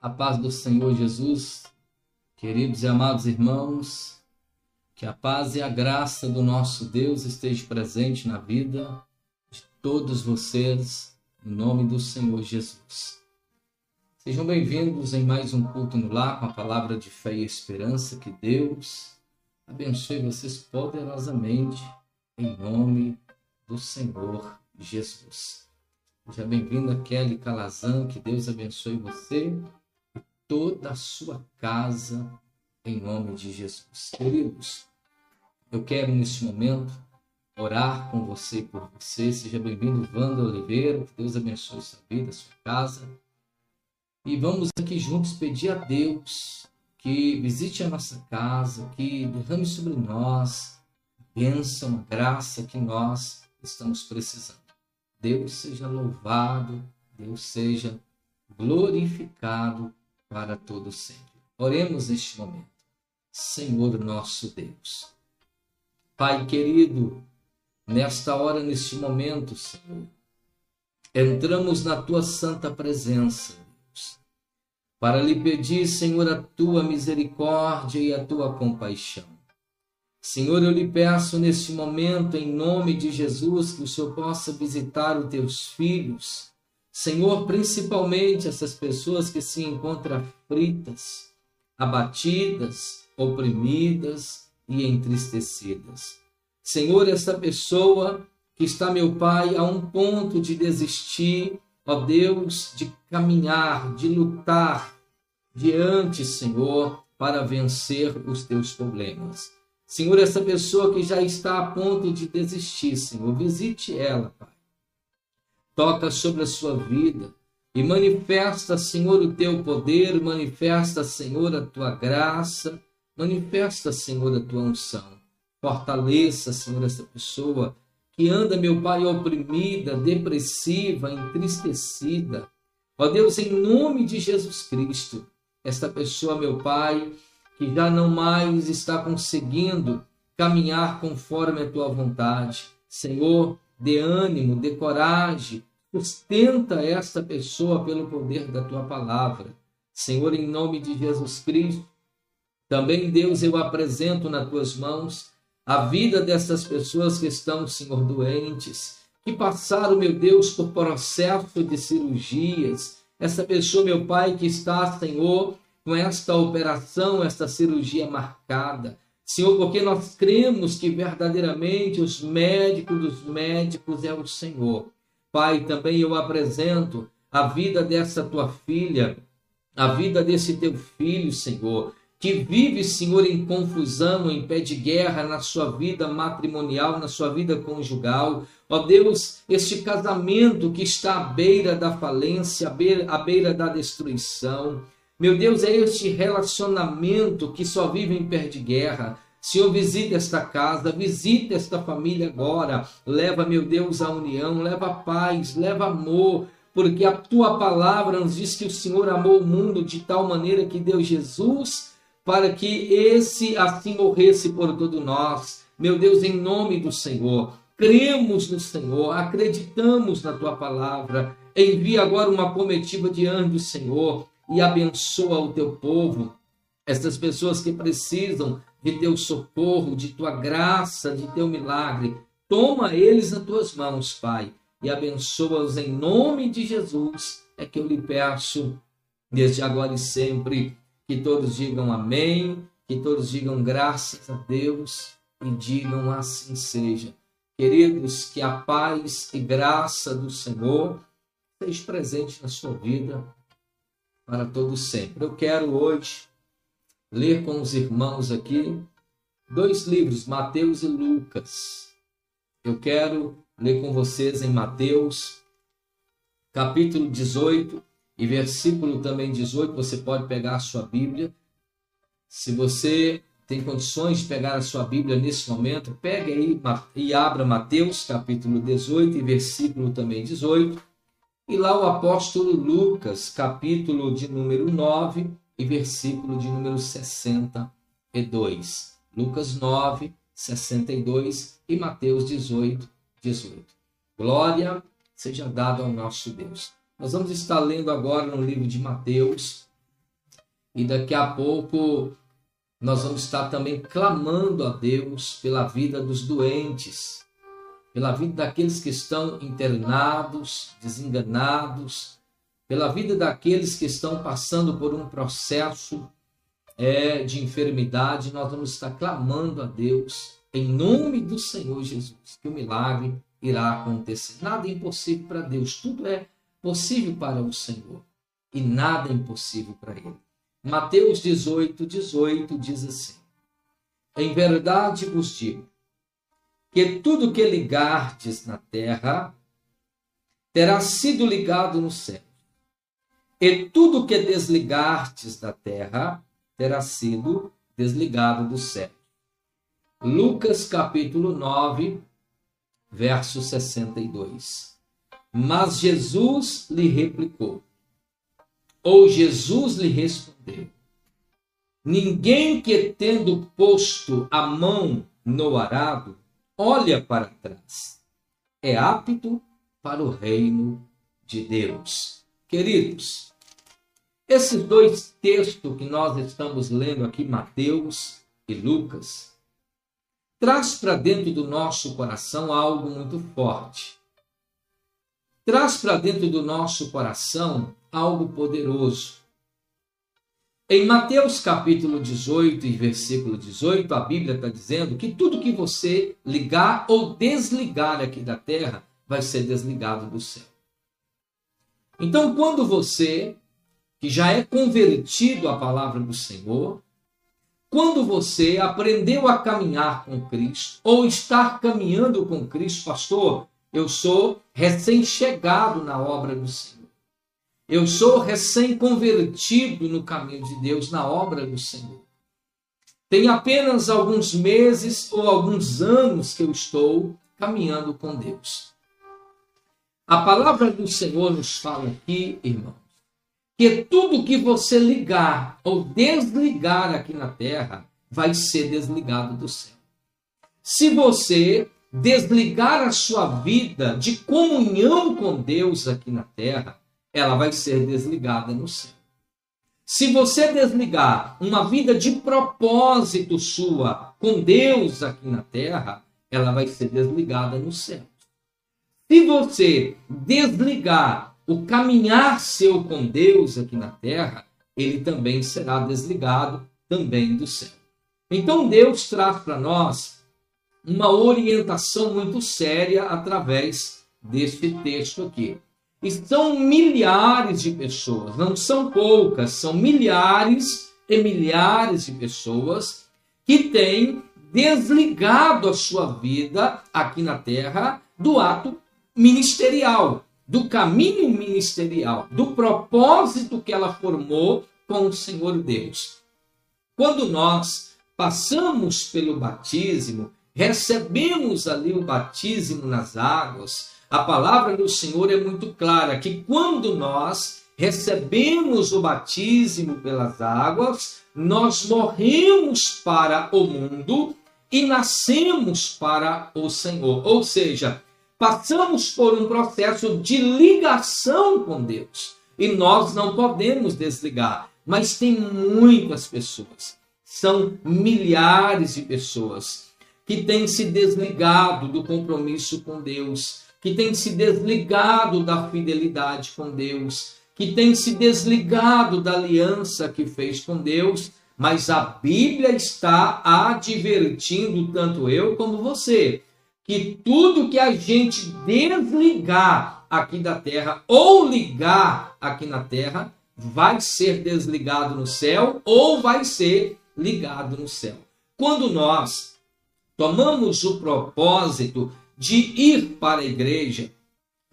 A paz do Senhor Jesus, queridos e amados irmãos, que a paz e a graça do nosso Deus esteja presente na vida de todos vocês, em nome do Senhor Jesus. Sejam bem-vindos em mais um culto no lar com a palavra de fé e esperança. Que Deus abençoe vocês poderosamente, em nome do Senhor Jesus. Seja bem-vinda, Kelly Calazan. Que Deus abençoe você toda a sua casa, em nome de Jesus. Queridos, eu quero neste momento orar com você e por você. Seja bem-vindo, Wanda Oliveira. Deus abençoe sua vida, sua casa. E vamos aqui juntos pedir a Deus que visite a nossa casa, que derrame sobre nós bênção, graça que nós estamos precisando. Deus seja louvado, Deus seja glorificado para todo sempre. Oremos neste momento. Senhor nosso Deus. Pai querido, nesta hora, neste momento, Senhor, entramos na tua santa presença, Deus, para lhe pedir, Senhor, a tua misericórdia e a tua compaixão. Senhor, eu lhe peço neste momento, em nome de Jesus, que o Senhor possa visitar os teus filhos, Senhor, principalmente essas pessoas que se encontram aflitas, abatidas, oprimidas e entristecidas. Senhor, esta pessoa que está, meu Pai, a um ponto de desistir, ó Deus, de caminhar, de lutar diante, Senhor, para vencer os teus problemas. Senhor, essa pessoa que já está a ponto de desistir, Senhor, visite ela, Pai toca sobre a sua vida e manifesta, Senhor, o teu poder, manifesta, Senhor, a tua graça, manifesta, Senhor, a tua unção. Fortaleça, Senhor, essa pessoa que anda, meu Pai, oprimida, depressiva, entristecida. Ó Deus, em nome de Jesus Cristo, esta pessoa, meu Pai, que já não mais está conseguindo caminhar conforme a tua vontade. Senhor, dê ânimo, dê coragem, Sustenta esta pessoa pelo poder da tua palavra. Senhor, em nome de Jesus Cristo, também, Deus, eu apresento nas tuas mãos a vida dessas pessoas que estão, Senhor, doentes, que passaram, meu Deus, por processo de cirurgias. Essa pessoa, meu Pai, que está, Senhor, com esta operação, esta cirurgia marcada. Senhor, porque nós cremos que verdadeiramente os médicos dos médicos é o Senhor. Pai, também eu apresento a vida dessa tua filha, a vida desse teu filho, Senhor, que vive, Senhor, em confusão, em pé de guerra na sua vida matrimonial, na sua vida conjugal. Ó Deus, este casamento que está à beira da falência, à beira, à beira da destruição. Meu Deus, é este relacionamento que só vive em pé de guerra. Senhor, visita esta casa, visita esta família agora. Leva, meu Deus, a união, leva paz, leva amor, porque a tua palavra nos diz que o Senhor amou o mundo de tal maneira que deu Jesus para que esse assim morresse por todo nós. Meu Deus, em nome do Senhor, cremos no Senhor, acreditamos na tua palavra. Envia agora uma comitiva diante do Senhor e abençoa o teu povo, essas pessoas que precisam de teu socorro, de tua graça, de teu milagre. Toma eles nas tuas mãos, Pai, e abençoa-os em nome de Jesus. É que eu lhe peço, desde agora e sempre, que todos digam amém, que todos digam graças a Deus e digam assim seja. Queridos, que a paz e graça do Senhor esteja presente na sua vida para todos sempre. Eu quero hoje ler com os irmãos aqui dois livros, Mateus e Lucas. Eu quero ler com vocês em Mateus, capítulo 18 e versículo também 18. Você pode pegar a sua Bíblia. Se você tem condições de pegar a sua Bíblia nesse momento, pegue aí e abra Mateus, capítulo 18 e versículo também 18. E lá o apóstolo Lucas, capítulo de número 9 e versículo de número 62. Lucas 9, 62 e Mateus 18, 18. Glória seja dada ao nosso Deus. Nós vamos estar lendo agora no livro de Mateus, e daqui a pouco nós vamos estar também clamando a Deus pela vida dos doentes, pela vida daqueles que estão internados, desenganados, pela vida daqueles que estão passando por um processo é, de enfermidade. Nós vamos estar clamando a Deus em nome do Senhor Jesus, que o milagre irá acontecer. Nada é impossível para Deus, tudo é possível para o Senhor e nada é impossível para Ele. Mateus 18, 18 diz assim: Em verdade vos digo que tudo que ligardes na terra terá sido ligado no céu, e tudo que desligardes da terra terá sido desligado do céu. Lucas capítulo 9, verso 62. Mas Jesus lhe replicou: ou Jesus lhe respondeu: Ninguém que, tendo posto a mão no arado, olha para trás, é apto para o reino de Deus. Queridos, esses dois textos que nós estamos lendo aqui, Mateus e Lucas, traz para dentro do nosso coração algo muito forte. Traz para dentro do nosso coração algo poderoso. Em Mateus capítulo 18 e versículo 18, a Bíblia está dizendo que tudo que você ligar ou desligar aqui da terra vai ser desligado do céu. Então, quando você, que já é convertido à palavra do Senhor, quando você aprendeu a caminhar com Cristo, ou estar caminhando com Cristo, pastor, eu sou recém-chegado na obra do Senhor. Eu sou recém-convertido no caminho de Deus, na obra do Senhor. Tem apenas alguns meses ou alguns anos que eu estou caminhando com Deus. A palavra do Senhor nos fala aqui, irmãos, que tudo que você ligar ou desligar aqui na terra vai ser desligado do céu. Se você desligar a sua vida de comunhão com Deus aqui na terra, ela vai ser desligada no céu. Se você desligar uma vida de propósito sua com Deus aqui na terra, ela vai ser desligada no céu. Se você desligar o caminhar seu com Deus aqui na terra, ele também será desligado também do céu. Então Deus traz para nós uma orientação muito séria através deste texto aqui. E são milhares de pessoas, não são poucas, são milhares e milhares de pessoas que têm desligado a sua vida aqui na terra do ato ministerial, do caminho ministerial, do propósito que ela formou com o Senhor Deus. Quando nós passamos pelo batismo, recebemos ali o batismo nas águas, a palavra do Senhor é muito clara que quando nós recebemos o batismo pelas águas, nós morremos para o mundo e nascemos para o Senhor. Ou seja, passamos por um processo de ligação com Deus e nós não podemos desligar. Mas tem muitas pessoas, são milhares de pessoas que têm se desligado do compromisso com Deus que tem se desligado da fidelidade com Deus, que tem se desligado da aliança que fez com Deus, mas a Bíblia está advertindo tanto eu como você que tudo que a gente desligar aqui da terra ou ligar aqui na terra vai ser desligado no céu ou vai ser ligado no céu. Quando nós tomamos o propósito de ir para a igreja,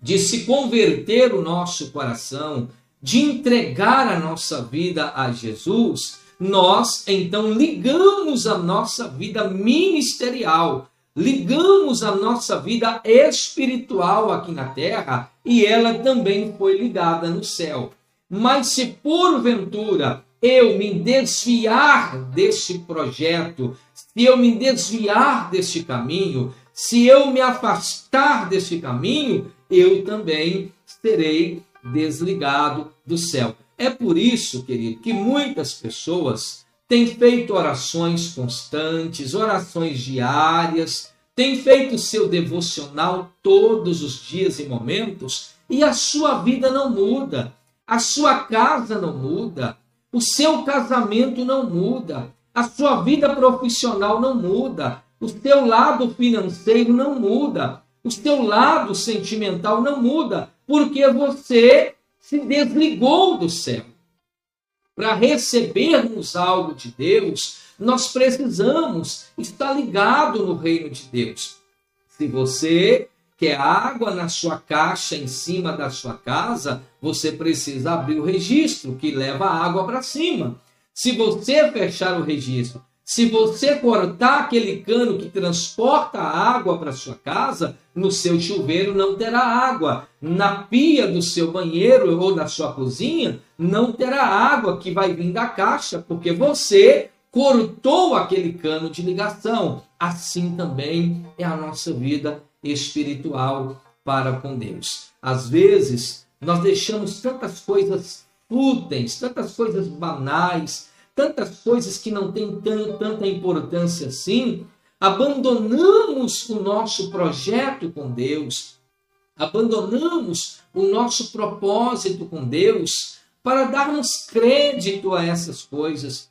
de se converter o nosso coração, de entregar a nossa vida a Jesus, nós então ligamos a nossa vida ministerial, ligamos a nossa vida espiritual aqui na terra e ela também foi ligada no céu. Mas se porventura eu me desviar deste projeto, se eu me desviar deste caminho, se eu me afastar desse caminho, eu também serei desligado do céu. É por isso, querido, que muitas pessoas têm feito orações constantes, orações diárias, têm feito seu devocional todos os dias e momentos e a sua vida não muda, a sua casa não muda, o seu casamento não muda, a sua vida profissional não muda, o seu lado financeiro não muda, o seu lado sentimental não muda, porque você se desligou do céu. Para recebermos algo de Deus, nós precisamos estar ligado no reino de Deus. Se você quer água na sua caixa em cima da sua casa, você precisa abrir o registro que leva a água para cima. Se você fechar o registro, se você cortar aquele cano que transporta a água para sua casa, no seu chuveiro não terá água. Na pia do seu banheiro ou da sua cozinha, não terá água que vai vir da caixa, porque você cortou aquele cano de ligação. Assim também é a nossa vida espiritual para com Deus. Às vezes, nós deixamos tantas coisas fúteis, tantas coisas banais, tantas coisas que não têm tanta importância assim, abandonamos o nosso projeto com Deus, abandonamos o nosso propósito com Deus para darmos crédito a essas coisas,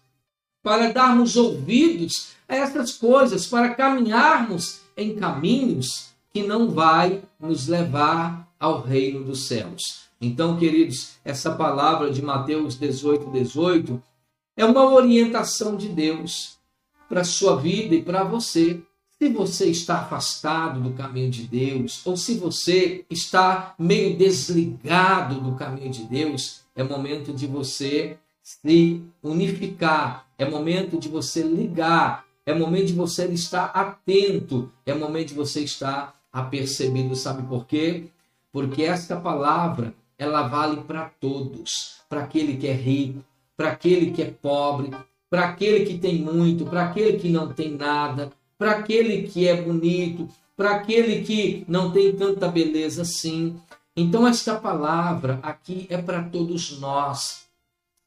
para darmos ouvidos a essas coisas, para caminharmos em caminhos que não vai nos levar ao reino dos céus. Então, queridos, essa palavra de Mateus 18, 18 é uma orientação de Deus para a sua vida e para você. Se você está afastado do caminho de Deus, ou se você está meio desligado do caminho de Deus, é momento de você se unificar, é momento de você ligar, é momento de você estar atento, é momento de você estar apercebido. Sabe por quê? Porque esta palavra, ela vale para todos, para aquele que é rico, para aquele que é pobre, para aquele que tem muito, para aquele que não tem nada, para aquele que é bonito, para aquele que não tem tanta beleza assim. Então, esta palavra aqui é para todos nós.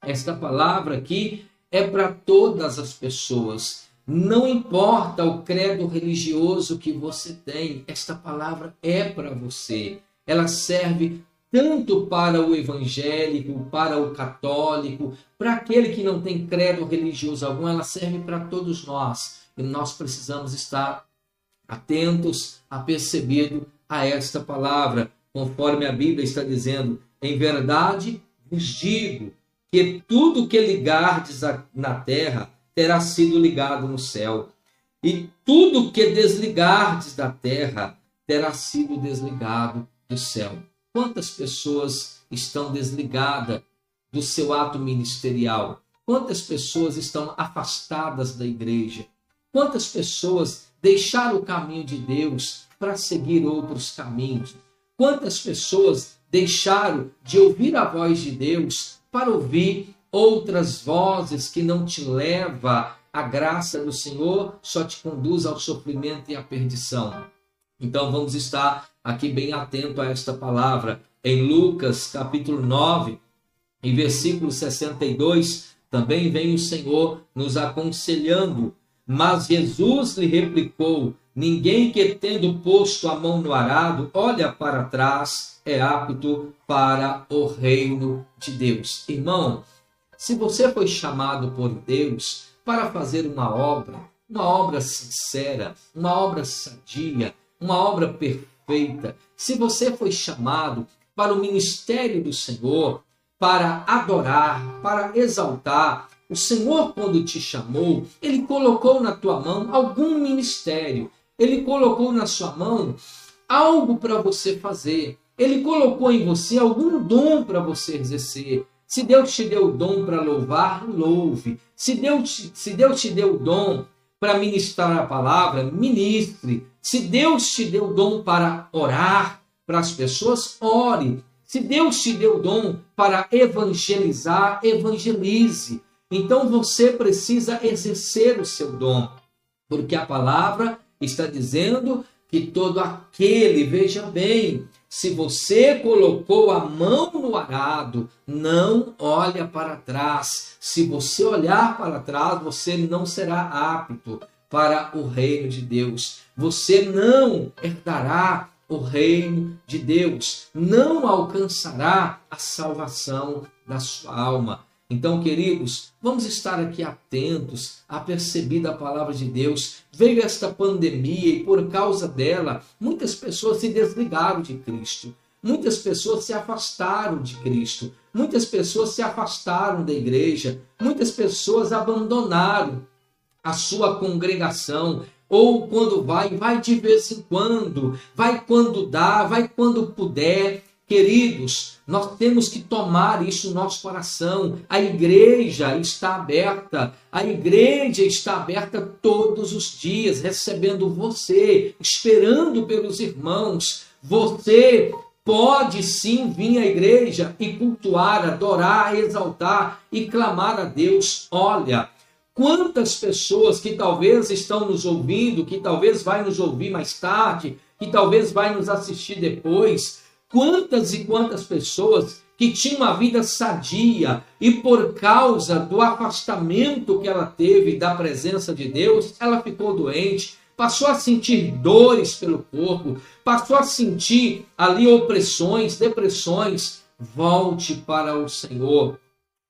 Esta palavra aqui é para todas as pessoas. Não importa o credo religioso que você tem, esta palavra é para você. Ela serve tanto para o evangélico, para o católico, para aquele que não tem credo religioso algum, ela serve para todos nós. E nós precisamos estar atentos a perceber a esta palavra, conforme a Bíblia está dizendo: em verdade vos digo que tudo que ligardes na terra terá sido ligado no céu, e tudo que desligardes da terra terá sido desligado do céu. Quantas pessoas estão desligadas do seu ato ministerial? Quantas pessoas estão afastadas da igreja? Quantas pessoas deixaram o caminho de Deus para seguir outros caminhos? Quantas pessoas deixaram de ouvir a voz de Deus para ouvir outras vozes que não te leva à graça do Senhor, só te conduz ao sofrimento e à perdição? Então vamos estar aqui bem atento a esta palavra. Em Lucas, capítulo 9, em versículo 62, também vem o Senhor nos aconselhando. Mas Jesus lhe replicou: Ninguém que, tendo posto a mão no arado, olha para trás, é apto para o reino de Deus. Irmão, se você foi chamado por Deus para fazer uma obra, uma obra sincera, uma obra sadia, uma obra perfeita, se você foi chamado para o ministério do Senhor, para adorar, para exaltar, o Senhor, quando te chamou, ele colocou na tua mão algum ministério, ele colocou na sua mão algo para você fazer, ele colocou em você algum dom para você exercer. Se Deus te deu o dom para louvar, louve. Se Deus, se Deus te deu o dom para ministrar a palavra, ministre. Se Deus te deu o dom para orar para as pessoas, ore. Se Deus te deu o dom para evangelizar, evangelize. Então você precisa exercer o seu dom, porque a palavra está dizendo que todo aquele, veja bem, Se você colocou a mão no arado, não olha para trás. Se você olhar para trás, você não será apto para o reino de Deus. Você não herdará o reino de Deus, não alcançará a salvação da sua alma. Então, queridos, vamos estar aqui atentos a perceber a palavra de Deus. Veio esta pandemia e por causa dela, muitas pessoas se desligaram de Cristo. Muitas pessoas se afastaram de Cristo. Muitas pessoas se afastaram da igreja. Muitas pessoas abandonaram a sua congregação. Ou quando vai, vai de vez em quando, vai quando dá, vai quando puder. Queridos, nós temos que tomar isso no nosso coração. A igreja está aberta, a igreja está aberta todos os dias, recebendo você, esperando pelos irmãos. Você pode sim vir à igreja e cultuar, adorar, exaltar e clamar a Deus. Olha, quantas pessoas que talvez estão nos ouvindo, que talvez vai nos ouvir mais tarde, que talvez vai nos assistir depois, quantas e quantas pessoas que tinham uma vida sadia e por causa do afastamento que ela teve da presença de Deus, ela ficou doente, passou a sentir dores pelo corpo, passou a sentir ali opressões, depressões. Volte para o Senhor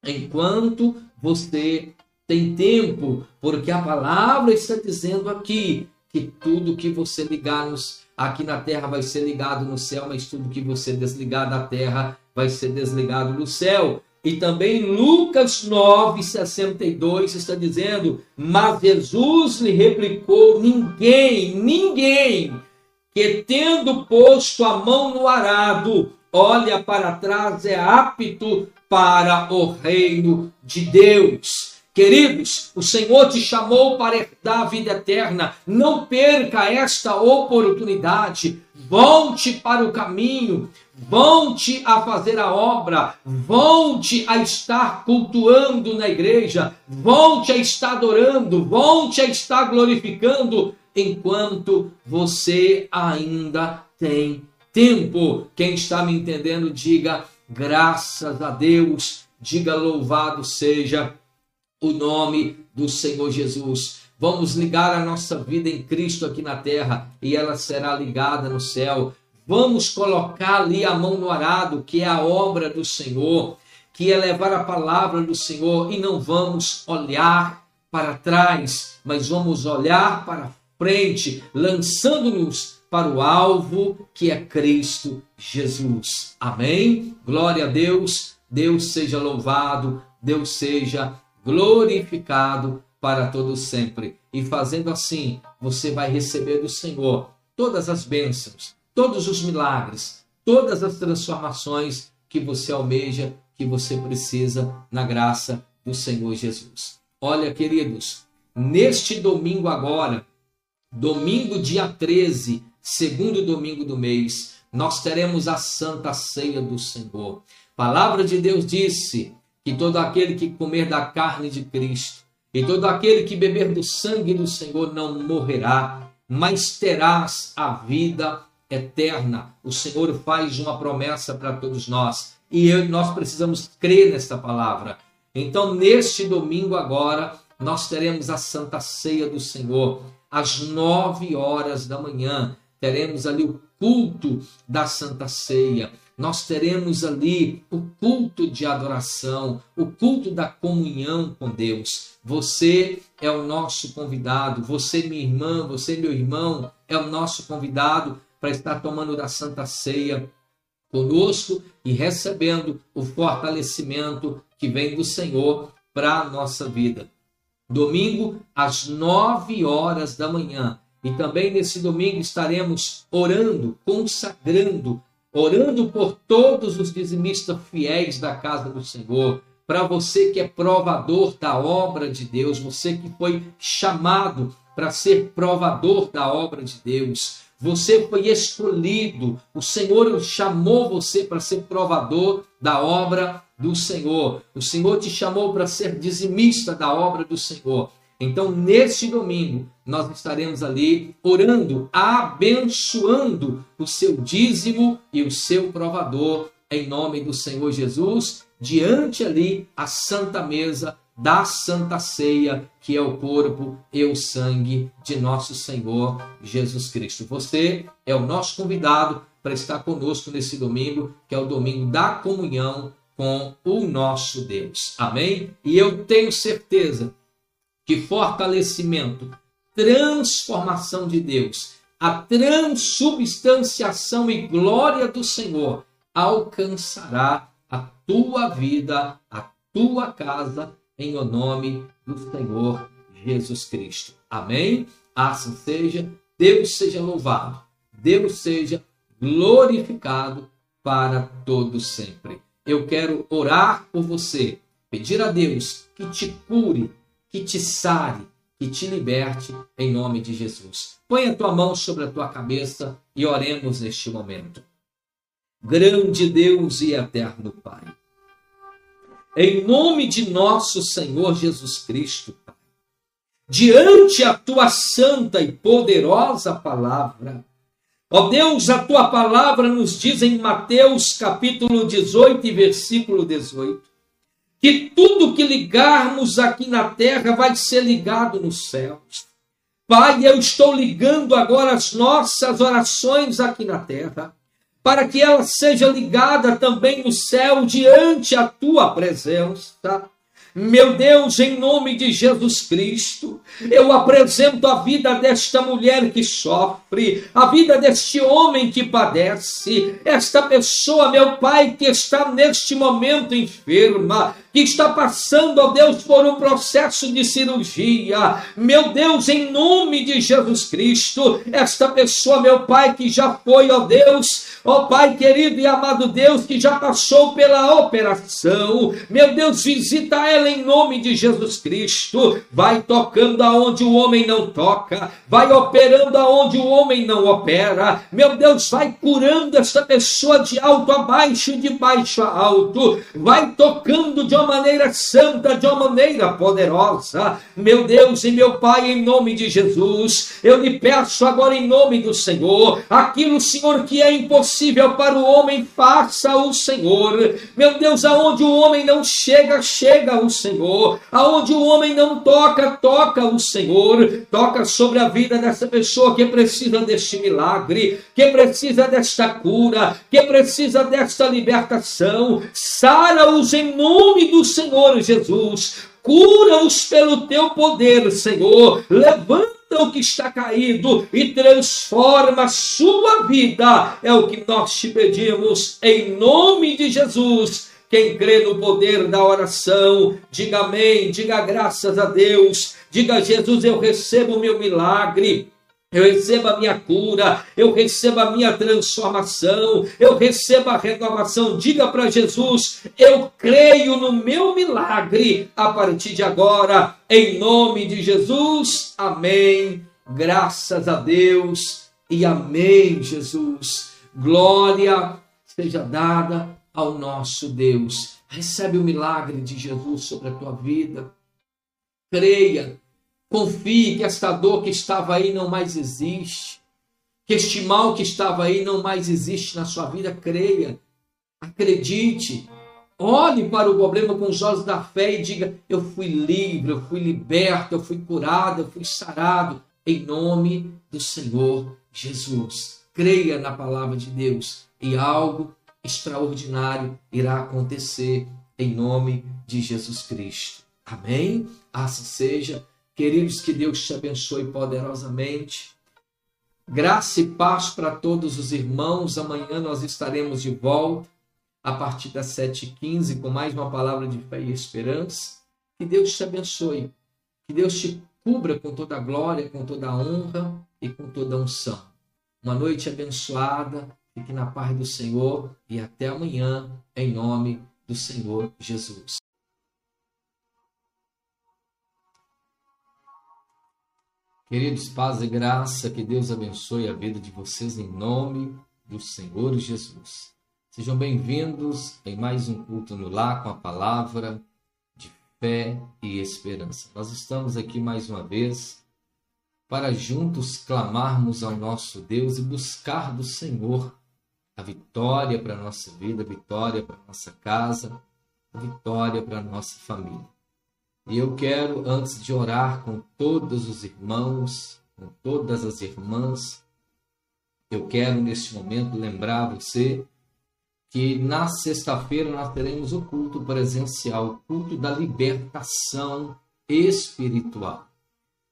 enquanto você tem tempo, porque a palavra está dizendo aqui que tudo que você ligar nos, aqui na terra vai ser ligado no céu, mas tudo que você desligar da terra vai ser desligado no céu. E também Lucas 9, 62 está dizendo: Mas Jesus lhe replicou: Ninguém, ninguém que tendo posto a mão no arado, olha para trás, é apto para o reino de Deus. Queridos, o Senhor te chamou para herdar a vida eterna. Não perca esta oportunidade. Volte para o caminho. Volte a fazer a obra. Volte a estar cultuando na igreja. Volte a estar adorando. Volte a estar glorificando enquanto você ainda tem tempo. Quem está me entendendo, diga graças a Deus. Diga louvado seja o nome do Senhor Jesus. Vamos ligar a nossa vida em Cristo aqui na terra e ela será ligada no céu. Vamos colocar ali a mão no arado, que é a obra do Senhor, que é levar a palavra do Senhor e não vamos olhar para trás, mas vamos olhar para frente, lançando-nos para o alvo que é Cristo Jesus. Amém? Glória a Deus. Deus seja louvado, Deus seja glorificado para todos sempre. E fazendo assim, você vai receber do Senhor todas as bênçãos, todos os milagres, todas as transformações que você almeja, que você precisa na graça do Senhor Jesus. Olha, queridos, neste domingo agora, domingo dia 13, segundo domingo do mês, nós teremos a Santa Ceia do Senhor. palavra de Deus disse: que todo aquele que comer da carne de Cristo e todo aquele que beber do sangue do Senhor não morrerá, mas terás a vida eterna. O Senhor faz uma promessa para todos nós e nós precisamos crer nesta palavra. Então, neste domingo agora, nós teremos a Santa Ceia do Senhor às nove horas da manhã. Teremos ali o culto da Santa Ceia nós teremos ali o culto de adoração, o culto da comunhão com Deus. Você é o nosso convidado, você, minha irmã, você, meu irmão, é o nosso convidado para estar tomando da Santa Ceia conosco e recebendo o fortalecimento que vem do Senhor para a nossa vida. Domingo, às nove horas da manhã. E também nesse domingo estaremos orando, consagrando orando por todos os dizimistas fiéis da casa do Senhor, para você que é provador da obra de Deus, você que foi chamado para ser provador da obra de Deus. Você foi escolhido, o Senhor chamou você para ser provador da obra do Senhor. O Senhor te chamou para ser dizimista da obra do Senhor. Então, neste domingo, nós estaremos ali orando, abençoando o seu dízimo e o seu provador, em nome do Senhor Jesus, diante ali a santa mesa da Santa Ceia, que é o corpo e o sangue de nosso Senhor Jesus Cristo. Você é o nosso convidado para estar conosco nesse domingo, que é o domingo da comunhão com o nosso Deus. Amém? E eu tenho certeza que fortalecimento, transformação de Deus, a transubstanciação e glória do Senhor alcançará a tua vida, a tua casa em o nome do Senhor Jesus Cristo. Amém? Assim seja. Deus seja louvado. Deus seja glorificado para todo sempre. Eu quero orar por você, pedir a Deus que te cure, que te sare, que te liberte em nome de Jesus. Põe a tua mão sobre a tua cabeça e oremos neste momento. Grande Deus e eterno Pai, em nome de nosso Senhor Jesus Cristo, Pai, diante a tua santa e poderosa palavra. Ó Deus, a tua palavra nos diz em Mateus capítulo 18 versículo 18, que tudo que ligarmos aqui na terra vai ser ligado nos céus. Pai, eu estou ligando agora as nossas orações aqui na terra para que ela seja ligada também no céu diante a tua presença. Meu Deus, em nome de Jesus Cristo, eu apresento a vida desta mulher que sofre, a vida deste homem que padece, esta pessoa, meu Pai, que está neste momento enferma, que está passando, ó Deus, por um processo de cirurgia. Meu Deus, em nome de Jesus Cristo, esta pessoa, meu Pai, que já foi, ó Deus, ó Pai querido e amado Deus, que já passou pela operação, meu Deus, visita ela em nome de Jesus Cristo. Vai tocando aonde o homem não toca, vai operando aonde o homem não opera. Meu Deus, vai curando esta pessoa de alto a baixo, de baixo a alto, vai tocando de uma maneira santa, de uma maneira poderosa. Meu Deus e meu Pai, em nome de Jesus, eu lhe peço agora em nome do Senhor, aquilo, Senhor, que é impossível para o homem, faça o Senhor. Meu Deus, aonde o homem não chega, chega o Senhor. Aonde o homem não toca, toca o Senhor. Toca sobre a vida dessa pessoa que precisa deste milagre, que precisa desta cura, que precisa desta libertação. Sara-os em nome do Senhor Jesus. Cura-os pelo teu poder, Senhor. Levanta o que está caído e transforma a sua vida. É o que nós te pedimos em nome de Jesus. Quem crê no poder da oração, diga amém, diga graças a Deus, diga Jesus, eu recebo o meu milagre eu recebo a minha cura, eu recebo a minha transformação, eu recebo a renovação. Diga para Jesus: eu creio no meu milagre a partir de agora, em nome de Jesus. Amém. Graças a Deus e amém, Jesus. Glória seja dada ao nosso Deus. Recebe o milagre de Jesus sobre a tua vida. Creia Confie que esta dor que estava aí não mais existe. Que este mal que estava aí não mais existe na sua vida. Creia. Acredite. Olhe para o problema com os olhos da fé e diga: Eu fui livre, eu fui liberto, eu fui curado, eu fui sarado, em nome do Senhor Jesus. Creia na palavra de Deus e algo extraordinário irá acontecer em nome de Jesus Cristo. Amém? Assim seja. Queridos, que Deus te abençoe poderosamente. Graça e paz para todos os irmãos. Amanhã nós estaremos de volta a partir das 7h15 com mais uma palavra de fé e esperança. Que Deus te abençoe. Que Deus te cubra com toda a glória, com toda a honra e com toda a unção. Uma noite abençoada. Fique na paz do Senhor e até amanhã, em nome do Senhor Jesus. Queridos, paz e graça, que Deus abençoe a vida de vocês em nome do Senhor Jesus. Sejam bem-vindos em mais um culto no lar com a palavra de fé e esperança. Nós estamos aqui mais uma vez para juntos clamarmos ao nosso Deus e buscar do Senhor a vitória para a nossa vida, a vitória para a nossa casa, a vitória para a nossa família. E eu quero, antes de orar com todos os irmãos, com todas as irmãs, eu quero neste momento lembrar você que na sexta-feira nós teremos o culto presencial, o culto da libertação espiritual.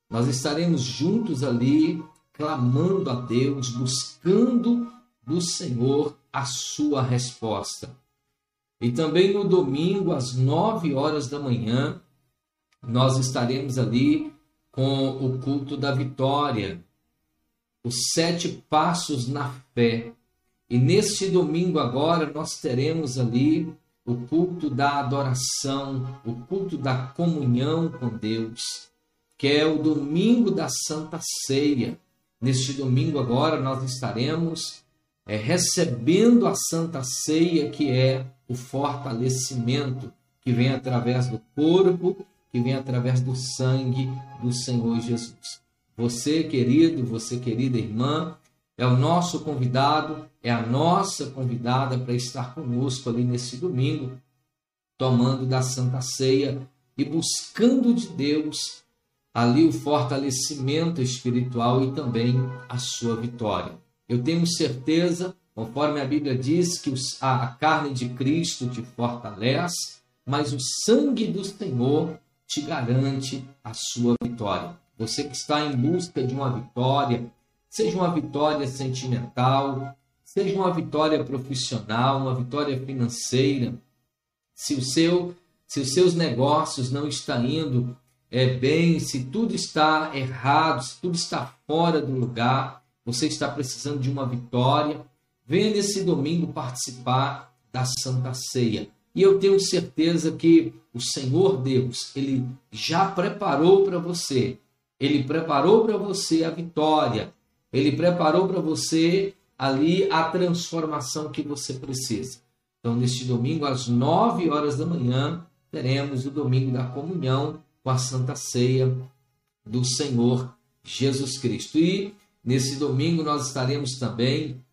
Nós estaremos juntos ali, clamando a Deus, buscando do Senhor a sua resposta. E também no domingo, às nove horas da manhã, nós estaremos ali com o culto da vitória, os sete passos na fé. E neste domingo agora nós teremos ali o culto da adoração, o culto da comunhão com Deus, que é o domingo da Santa Ceia. Neste domingo agora nós estaremos é, recebendo a Santa Ceia, que é o fortalecimento que vem através do corpo, que vem através do sangue do Senhor Jesus. Você, querido, você, querida irmã, é o nosso convidado, é a nossa convidada para estar conosco ali nesse domingo, tomando da Santa Ceia e buscando de Deus ali o fortalecimento espiritual e também a sua vitória. Eu tenho certeza, conforme a Bíblia diz, que a carne de Cristo te fortalece, mas o sangue do Senhor te garante a sua vitória. Você que está em busca de uma vitória, seja uma vitória sentimental, seja uma vitória profissional, uma vitória financeira, se o seu, se os seus negócios não estão indo é, bem, se tudo está errado, se tudo está fora do lugar, você está precisando de uma vitória, venha nesse domingo participar da Santa Ceia. E eu tenho certeza que o Senhor Deus, ele já preparou para você. Ele preparou para você a vitória. Ele preparou para você ali a transformação que você precisa. Então, neste domingo, às nove horas da manhã, teremos o domingo da comunhão com a Santa Ceia do Senhor Jesus Cristo. E Nesse domingo nós estaremos também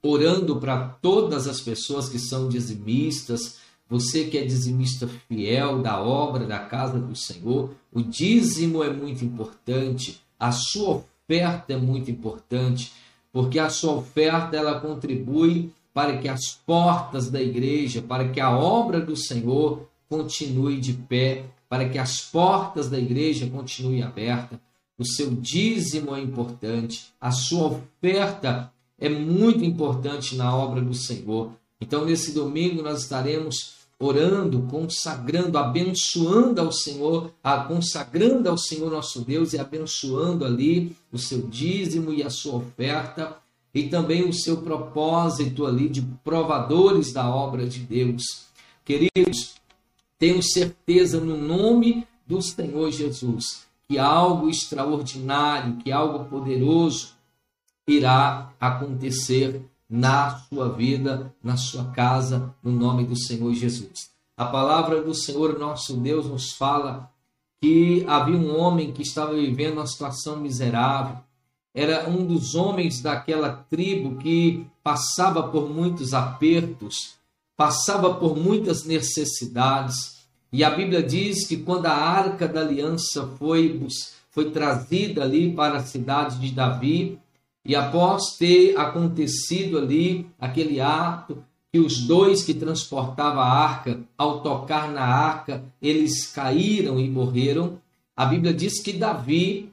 orando para todas as pessoas que são dizimistas, você que é dizimista fiel da obra da casa do Senhor, o dízimo é muito importante, a sua oferta é muito importante, porque a sua oferta ela contribui para que as portas da igreja, para que a obra do Senhor continue de pé, para que as portas da igreja continuem abertas o seu dízimo é importante, a sua oferta é muito importante na obra do Senhor. Então, nesse domingo, nós estaremos orando, consagrando, abençoando ao Senhor, consagrando ao Senhor nosso Deus e abençoando ali o seu dízimo e a sua oferta e também o seu propósito ali de provadores da obra de Deus. Queridos, tenho certeza no nome do Senhor Jesus que algo extraordinário, que algo poderoso irá acontecer na sua vida, na sua casa, no nome do Senhor Jesus. A palavra do Senhor nosso Deus nos fala que havia um homem que estava vivendo uma situação miserável. Era um dos homens daquela tribo que passava por muitos apertos, passava por muitas necessidades e a Bíblia diz que quando a arca da aliança foi, foi trazida ali para a cidade de Davi, e após ter acontecido ali aquele ato, que os dois que transportavam a arca, ao tocar na arca, eles caíram e morreram, a Bíblia diz que Davi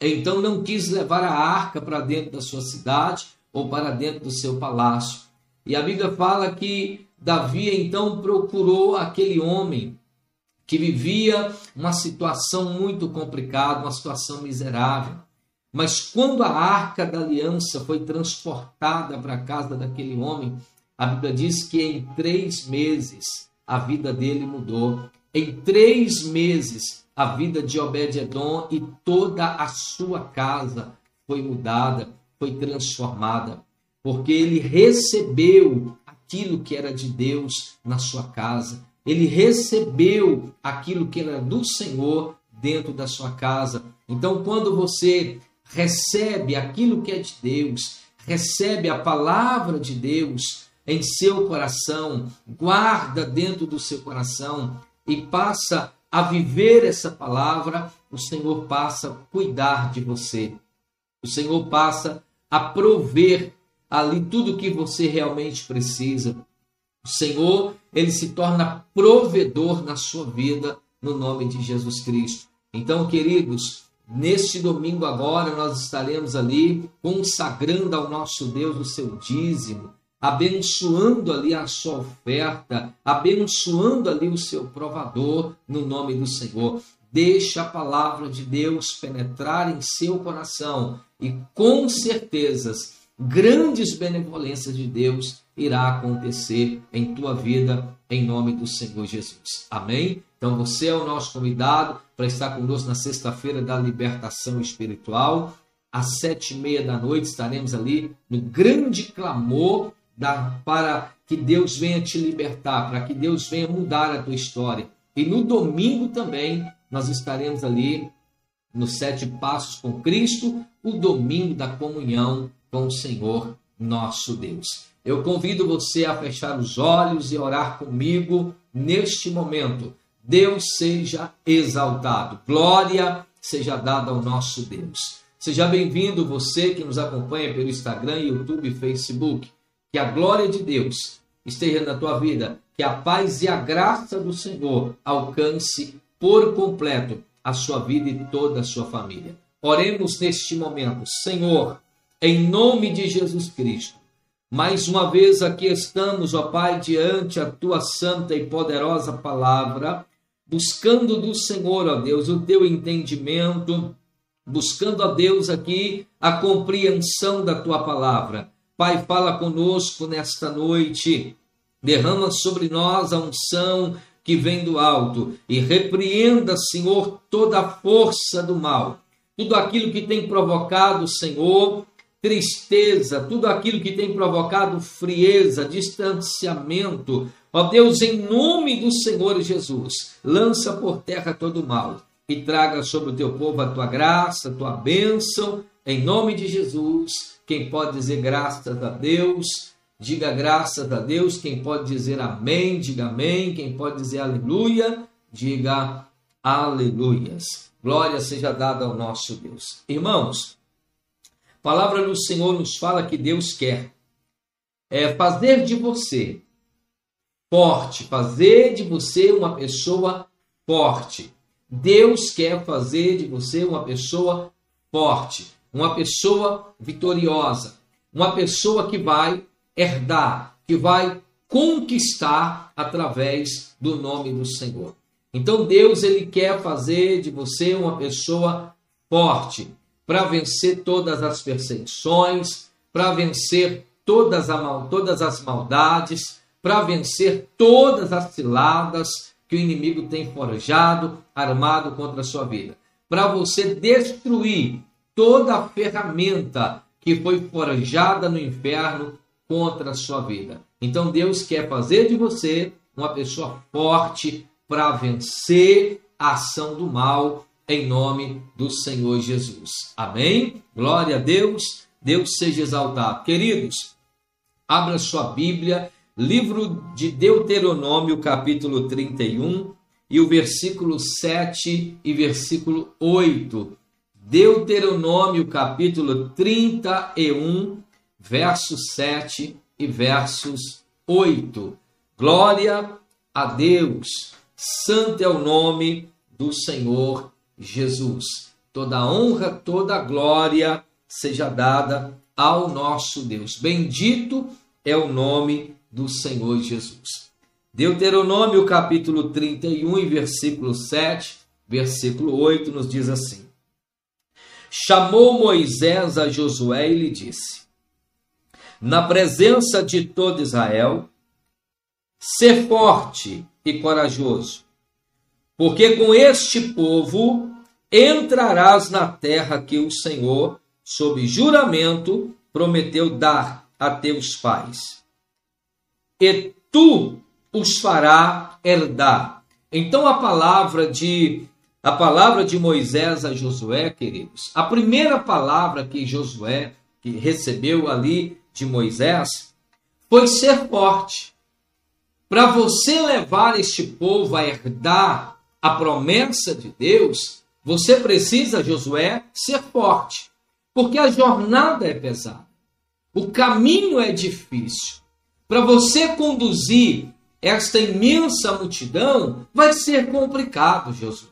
então não quis levar a arca para dentro da sua cidade ou para dentro do seu palácio. E a Bíblia fala que Davi então procurou aquele homem que vivia uma situação muito complicada, uma situação miserável. Mas quando a arca da aliança foi transportada para a casa daquele homem, a Bíblia diz que em três meses a vida dele mudou. Em três meses a vida de Obed-Edom e toda a sua casa foi mudada, foi transformada, porque ele recebeu aquilo que era de Deus na sua casa ele recebeu aquilo que era do Senhor dentro da sua casa. Então, quando você recebe aquilo que é de Deus, recebe a palavra de Deus em seu coração, guarda dentro do seu coração e passa a viver essa palavra, o Senhor passa a cuidar de você. O Senhor passa a prover ali tudo que você realmente precisa. O Senhor, ele se torna provedor na sua vida no nome de Jesus Cristo. Então, queridos, neste domingo agora nós estaremos ali consagrando ao nosso Deus o seu dízimo, abençoando ali a sua oferta, abençoando ali o seu provador no nome do Senhor. Deixa a palavra de Deus penetrar em seu coração e com certezas grandes benevolências de Deus irá acontecer em tua vida em nome do Senhor Jesus. Amém? Então você é o nosso convidado para estar conosco na sexta-feira da libertação espiritual. Às sete e meia da noite estaremos ali no grande clamor da, para que Deus venha te libertar, para que Deus venha mudar a tua história. E no domingo também nós estaremos ali nos sete passos com Cristo, o domingo da comunhão com o Senhor nosso Deus. Eu convido você a fechar os olhos e orar comigo neste momento. Deus seja exaltado, glória seja dada ao nosso Deus. Seja bem-vindo você que nos acompanha pelo Instagram, YouTube e Facebook. Que a glória de Deus esteja na tua vida, que a paz e a graça do Senhor alcance por completo a sua vida e toda a sua família. Oremos neste momento, Senhor, em nome de Jesus Cristo. Mais uma vez aqui estamos, ó Pai, diante a tua santa e poderosa palavra, buscando do Senhor, ó Deus, o teu entendimento, buscando, ó Deus, aqui a compreensão da tua palavra. Pai, fala conosco nesta noite, derrama sobre nós a unção que vem do alto e repreenda, Senhor, toda a força do mal. Tudo aquilo que tem provocado, Senhor, tristeza, tudo aquilo que tem provocado frieza, distanciamento. Ó Deus, em nome do Senhor Jesus, lança por terra todo o mal e traga sobre o teu povo a tua graça, a tua bênção, em nome de Jesus. Quem pode dizer graças a Deus, diga graças a Deus. Quem pode dizer amém, diga amém. Quem pode dizer aleluia, diga aleluias. Glória seja dada ao nosso Deus. Irmãos, a palavra do Senhor nos fala que Deus quer é fazer de você forte, fazer de você uma pessoa forte. Deus quer fazer de você uma pessoa forte, uma pessoa vitoriosa, uma pessoa que vai herdar, que vai conquistar através do nome do Senhor. Então Deus ele quer fazer de você uma pessoa forte, para vencer todas as perseguições, para vencer todas, a, todas as maldades, para vencer todas as ciladas que o inimigo tem forjado, armado contra a sua vida. Para você destruir toda a ferramenta que foi forjada no inferno contra a sua vida. Então Deus quer fazer de você uma pessoa forte para vencer a ação do mal em nome do Senhor Jesus. Amém? Glória a Deus. Deus seja exaltado. Queridos, abra sua Bíblia, livro de Deuteronômio, capítulo 31, e o versículo 7 e versículo 8. Deuteronômio, capítulo 31, versos 7 e versos 8. Glória a Deus. Santo é o nome do Senhor Jesus. Toda honra, toda glória seja dada ao nosso Deus. Bendito é o nome do Senhor Jesus. Deuteronômio capítulo 31 e versículo 7, versículo 8 nos diz assim: Chamou Moisés a Josué e lhe disse: Na presença de todo Israel, ser forte e corajoso, porque com este povo entrarás na terra que o Senhor, sob juramento, prometeu dar a teus pais. E tu os fará herdar. Então a palavra de a palavra de Moisés a Josué, queridos, a primeira palavra que Josué que recebeu ali de Moisés foi ser forte. Para você levar este povo a herdar a promessa de Deus, você precisa, Josué, ser forte, porque a jornada é pesada, o caminho é difícil. Para você conduzir esta imensa multidão, vai ser complicado, Josué.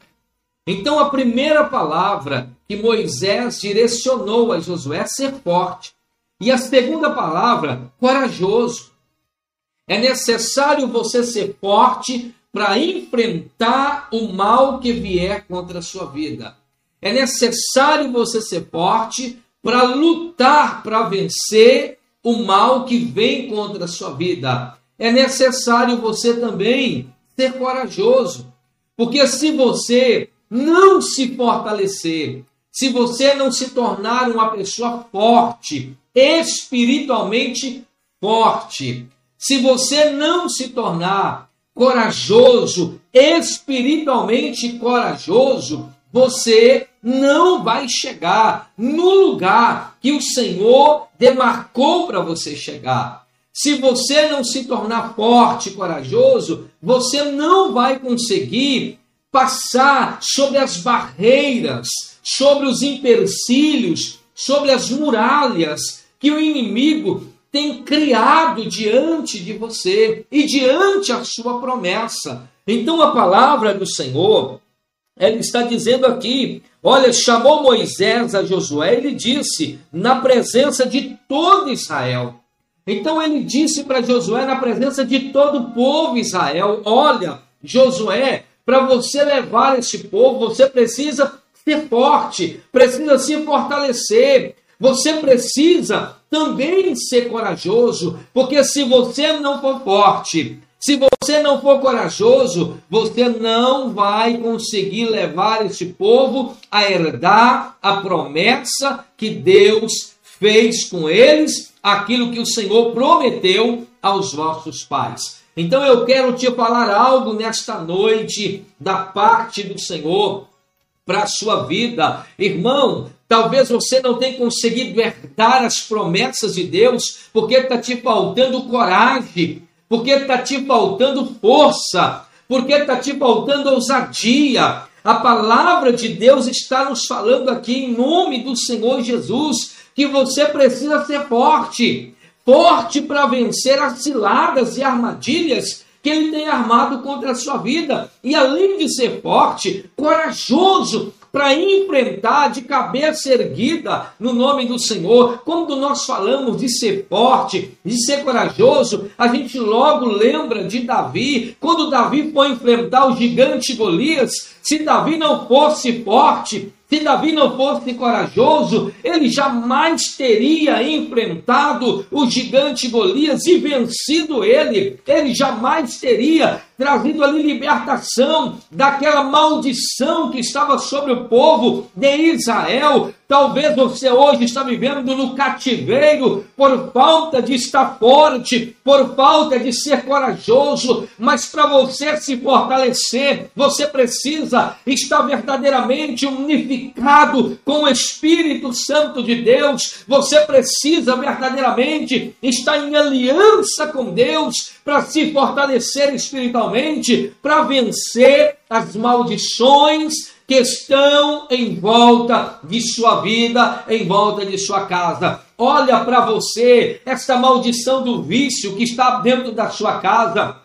Então, a primeira palavra que Moisés direcionou a Josué é ser forte. E a segunda palavra, corajoso. É necessário você ser forte para enfrentar o mal que vier contra a sua vida. É necessário você ser forte para lutar para vencer o mal que vem contra a sua vida. É necessário você também ser corajoso, porque se você não se fortalecer, se você não se tornar uma pessoa forte, espiritualmente forte, se você não se tornar corajoso, espiritualmente corajoso, você não vai chegar no lugar que o Senhor demarcou para você chegar. Se você não se tornar forte e corajoso, você não vai conseguir passar sobre as barreiras, sobre os empecilhos, sobre as muralhas que o inimigo tem criado diante de você e diante a sua promessa. Então a palavra do Senhor, ele está dizendo aqui, olha, chamou Moisés a Josué e disse, na presença de todo Israel. Então ele disse para Josué, na presença de todo o povo Israel: Olha, Josué, para você levar esse povo, você precisa ser forte, precisa se fortalecer. Você precisa também ser corajoso, porque se você não for forte, se você não for corajoso, você não vai conseguir levar esse povo a herdar a promessa que Deus fez com eles, aquilo que o Senhor prometeu aos vossos pais. Então eu quero te falar algo nesta noite da parte do Senhor para a sua vida. Irmão, talvez você não tenha conseguido herdar as promessas de Deus porque está te faltando coragem, porque está te faltando força, porque está te faltando ousadia. A palavra de Deus está nos falando aqui em nome do Senhor Jesus que você precisa ser forte forte para vencer as ciladas e armadilhas que ele tem armado contra a sua vida. E além de ser forte, corajoso para enfrentar de cabeça erguida no nome do Senhor. Quando nós falamos de ser forte, de ser corajoso, a gente logo lembra de Davi, quando Davi foi enfrentar o gigante Golias. Se Davi não fosse forte, se Davi não fosse corajoso, ele jamais teria enfrentado o gigante Golias e vencido ele. Ele jamais teria trazido ali libertação daquela maldição que estava sobre o povo de Israel. Talvez você hoje está vivendo no cativeiro por falta de estar forte, por falta de ser corajoso, mas para você se fortalecer, você precisa estar verdadeiramente unificado com o Espírito Santo de Deus. Você precisa verdadeiramente estar em aliança com Deus para se fortalecer espiritualmente, para vencer as maldições que estão em volta de sua vida, em volta de sua casa. Olha para você, esta maldição do vício que está dentro da sua casa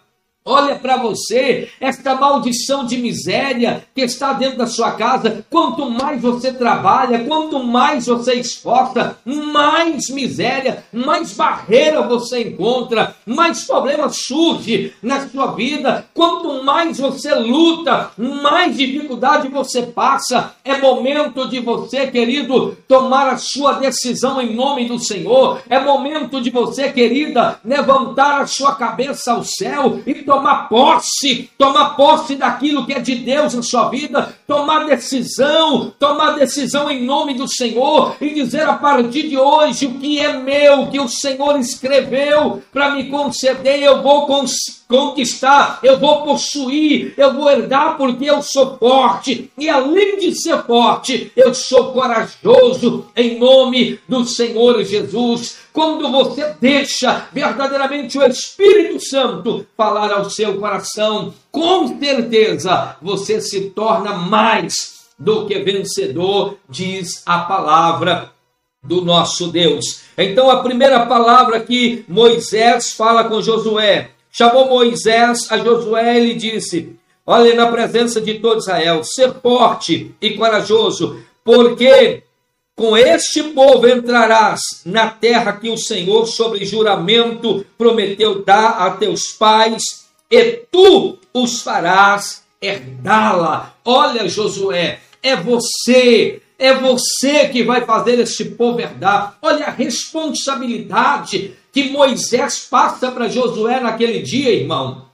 Olha para você, esta maldição de miséria que está dentro da sua casa. Quanto mais você trabalha, quanto mais você esforça, mais miséria, mais barreira você encontra, mais problemas surge na sua vida. Quanto mais você luta, mais dificuldade você passa. É momento de você, querido, tomar a sua decisão em nome do Senhor. É momento de você, querida, levantar a sua cabeça ao céu e tomar posse, tomar posse daquilo que é de Deus na sua vida, tomar decisão, tomar decisão em nome do Senhor e dizer a partir de hoje o que é meu, que o Senhor escreveu para me conceder, eu vou conquistar, eu vou possuir, eu vou herdar porque eu sou forte e além de ser forte, eu sou corajoso em nome do Senhor Jesus. Quando você deixa verdadeiramente o Espírito Santo falar ao seu coração, com certeza você se torna mais do que vencedor, diz a palavra do nosso Deus. Então, a primeira palavra que Moisés fala com Josué, chamou Moisés a Josué e lhe disse: Olha, na presença de todo Israel, ser forte e corajoso, porque com este povo entrarás na terra que o Senhor, sobre juramento, prometeu dar a teus pais, e tu os farás herdá-la. Olha, Josué, é você, é você que vai fazer este povo herdar. Olha a responsabilidade que Moisés passa para Josué naquele dia, irmão.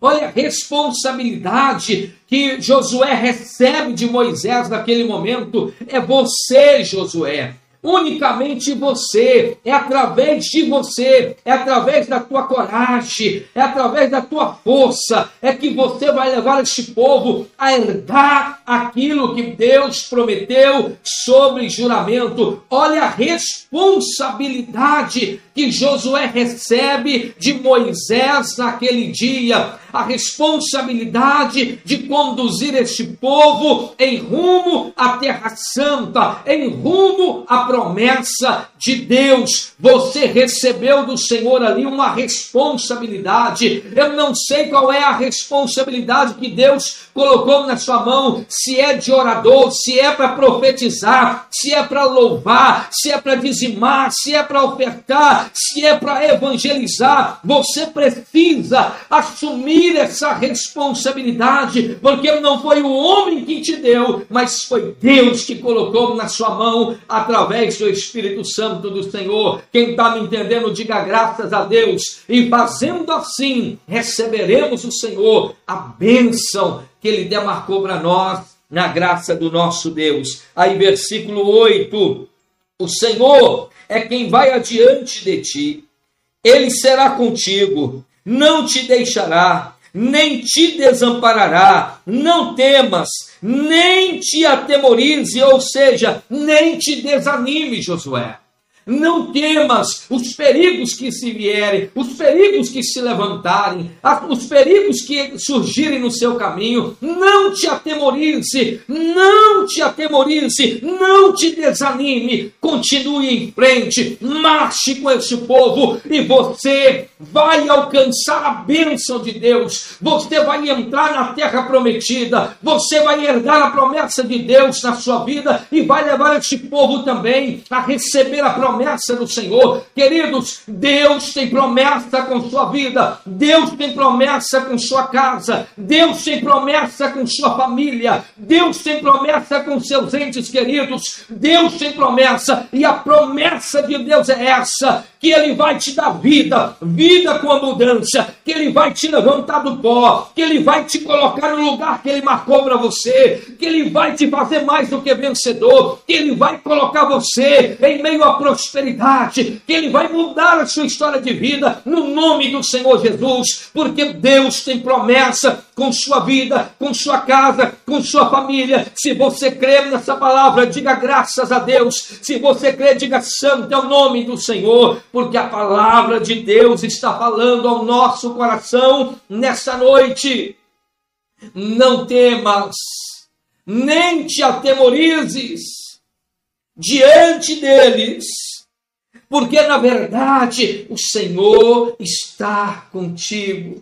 Olha a responsabilidade que Josué recebe de Moisés naquele momento. É você, Josué. Unicamente você, é através de você, é através da tua coragem, é através da tua força, é que você vai levar este povo a herdar aquilo que Deus prometeu sobre juramento. Olha a responsabilidade que Josué recebe de Moisés naquele dia, a responsabilidade de conduzir este povo em rumo à Terra Santa, em rumo à promessa de Deus. Você recebeu do Senhor ali uma responsabilidade. Eu não sei qual é a responsabilidade que Deus colocou na sua mão, se é de orador, se é para profetizar, se é para louvar, se é para dizimar, se é para ofertar, se é para evangelizar. Você precisa assumir essa responsabilidade, porque não foi o homem que te deu, mas foi Deus que colocou na sua mão através do Espírito Santo do Senhor. Quem está me entendendo, diga graças a Deus. E fazendo assim, receberemos o Senhor, a bênção que Ele demarcou para nós, na graça do nosso Deus. Aí, versículo 8: O Senhor é quem vai adiante de ti, Ele será contigo, não te deixará, nem te desamparará, não temas, nem te atemorize, ou seja, nem te desanime, Josué. Não temas os perigos que se vierem, os perigos que se levantarem, os perigos que surgirem no seu caminho. Não te atemorize, não te atemorize, não te desanime. Continue em frente, marche com esse povo e você vai alcançar a bênção de Deus. Você vai entrar na terra prometida, você vai herdar a promessa de Deus na sua vida e vai levar este povo também a receber a promessa promessa do Senhor. Queridos, Deus tem promessa com sua vida, Deus tem promessa com sua casa, Deus tem promessa com sua família, Deus tem promessa com seus entes queridos, Deus tem promessa, e a promessa de Deus é essa: que Ele vai te dar vida, vida com abundância, que Ele vai te levantar do pó, que Ele vai te colocar no lugar que Ele marcou para você, que Ele vai te fazer mais do que vencedor, que Ele vai colocar você em meio à prosperidade que Ele vai mudar a sua história de vida no nome do Senhor Jesus, porque Deus tem promessa com sua vida, com sua casa, com sua família. Se você crê nessa palavra, diga graças a Deus. Se você crê, diga santo é o nome do Senhor, porque a palavra de Deus está falando ao nosso coração nessa noite. Não temas, nem te atemorizes diante deles, porque na verdade o Senhor está contigo.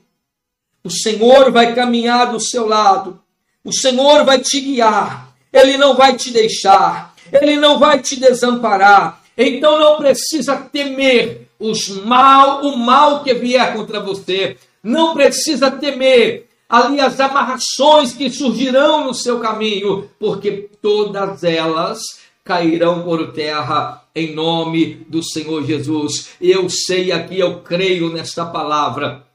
O Senhor vai caminhar do seu lado, o Senhor vai te guiar, Ele não vai te deixar, Ele não vai te desamparar. Então não precisa temer os mal, o mal que vier contra você. Não precisa temer ali as amarrações que surgirão no seu caminho, porque todas elas cairão por terra em nome do Senhor Jesus. Eu sei aqui, eu creio nesta palavra,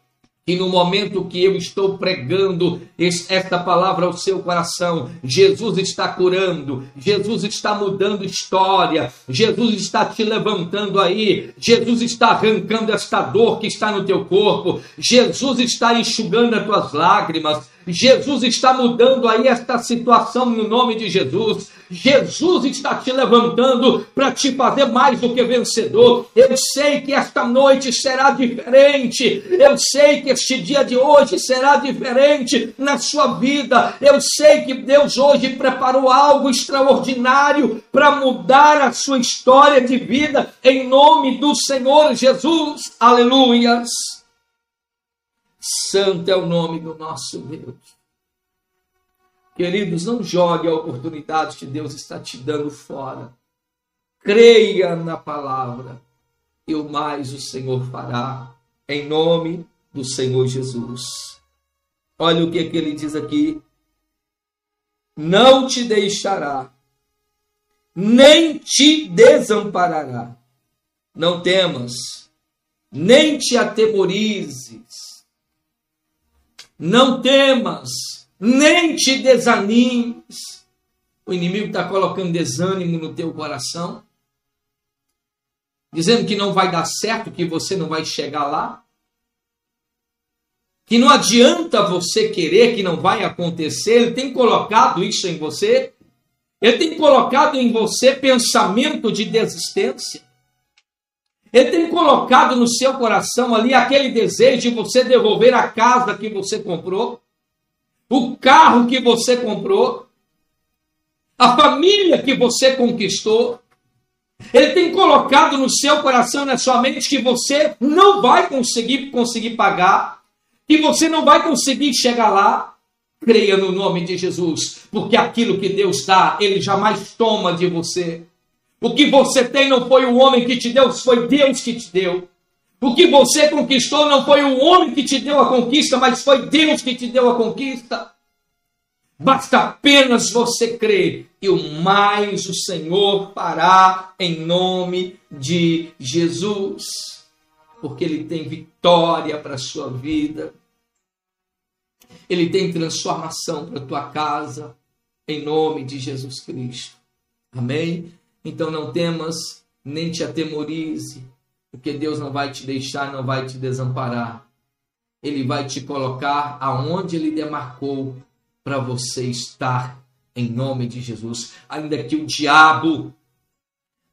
que no momento que eu estou pregando esta palavra ao seu coração, Jesus está curando, Jesus está mudando história, Jesus está te levantando aí, Jesus está arrancando esta dor que está no teu corpo, Jesus está enxugando as tuas lágrimas, Jesus está mudando aí esta situação no nome de Jesus. Jesus está te levantando para te fazer mais do que vencedor. Eu sei que esta noite será diferente. Eu sei que este dia de hoje será diferente na sua vida. Eu sei que Deus hoje preparou algo extraordinário para mudar a sua história de vida em nome do Senhor Jesus. Aleluias. Santo é o nome do nosso Deus. Queridos, não jogue a oportunidade que Deus está te dando fora. Creia na palavra e o mais o Senhor fará, em nome do Senhor Jesus. Olha o que, é que ele diz aqui: não te deixará, nem te desamparará. Não temas, nem te atemorizes. Não temas, nem te desanimes. O inimigo está colocando desânimo no teu coração, dizendo que não vai dar certo, que você não vai chegar lá, que não adianta você querer, que não vai acontecer. Ele tem colocado isso em você. Ele tem colocado em você pensamento de desistência. Ele tem colocado no seu coração ali aquele desejo de você devolver a casa que você comprou o carro que você comprou, a família que você conquistou. Ele tem colocado no seu coração, na sua mente, que você não vai conseguir conseguir pagar, que você não vai conseguir chegar lá. Creia no nome de Jesus, porque aquilo que Deus dá, Ele jamais toma de você. O que você tem não foi o homem que te deu, foi Deus que te deu. O que você conquistou não foi o homem que te deu a conquista, mas foi Deus que te deu a conquista. Basta apenas você crer e o mais o Senhor fará em nome de Jesus, porque Ele tem vitória para a sua vida, Ele tem transformação para a tua casa, em nome de Jesus Cristo. Amém? Então não temas, nem te atemorize, porque Deus não vai te deixar, não vai te desamparar. Ele vai te colocar aonde ele demarcou para você estar em nome de Jesus. Ainda que o diabo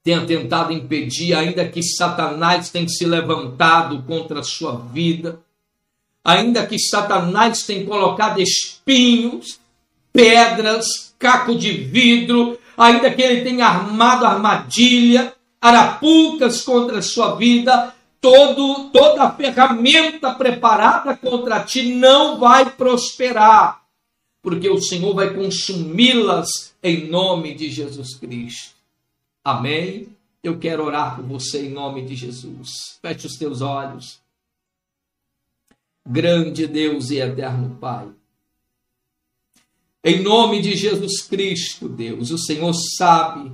tenha tentado impedir, ainda que Satanás tenha se levantado contra a sua vida, ainda que Satanás tenha colocado espinhos, pedras, caco de vidro, ainda que ele tenha armado armadilha, arapucas contra a sua vida, todo, toda a ferramenta preparada contra ti não vai prosperar, porque o Senhor vai consumi-las em nome de Jesus Cristo. Amém? Eu quero orar por você em nome de Jesus. Feche os teus olhos. Grande Deus e eterno Pai. Em nome de Jesus Cristo, Deus, o Senhor sabe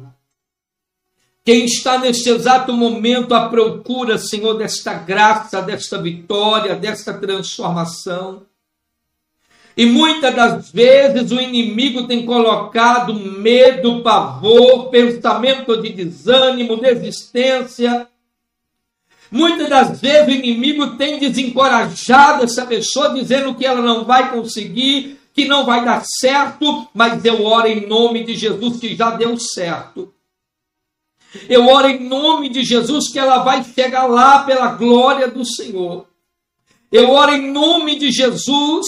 quem está neste exato momento à procura, Senhor, desta graça, desta vitória, desta transformação. E muitas das vezes o inimigo tem colocado medo, pavor, pensamento de desânimo, desistência. Muitas das vezes o inimigo tem desencorajado essa pessoa, dizendo que ela não vai conseguir, que não vai dar certo, mas eu oro em nome de Jesus que já deu certo. Eu oro em nome de Jesus que ela vai chegar lá pela glória do Senhor. Eu oro em nome de Jesus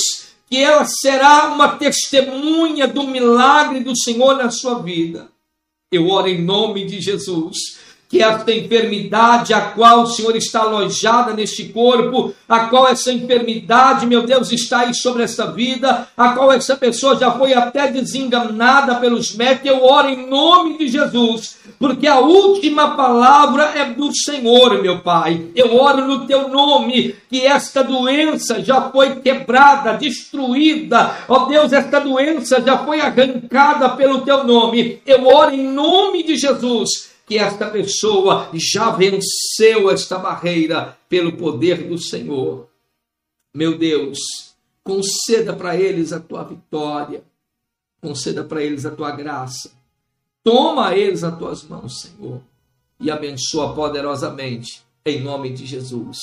que ela será uma testemunha do milagre do Senhor na sua vida. Eu oro em nome de Jesus que esta enfermidade a qual o Senhor está alojada neste corpo, a qual essa enfermidade, meu Deus, está aí sobre essa vida, a qual essa pessoa já foi até desenganada pelos médicos, eu oro em nome de Jesus, porque a última palavra é do Senhor, meu Pai. Eu oro no teu nome, que esta doença já foi quebrada, destruída, ó Deus, esta doença já foi arrancada pelo teu nome. Eu oro em nome de Jesus que esta pessoa já venceu esta barreira pelo poder do Senhor. meu Deus, conceda para eles a tua vitória, conceda para eles a tua graça. Toma eles as tuas mãos, Senhor, e abençoa poderosamente, em nome de Jesus.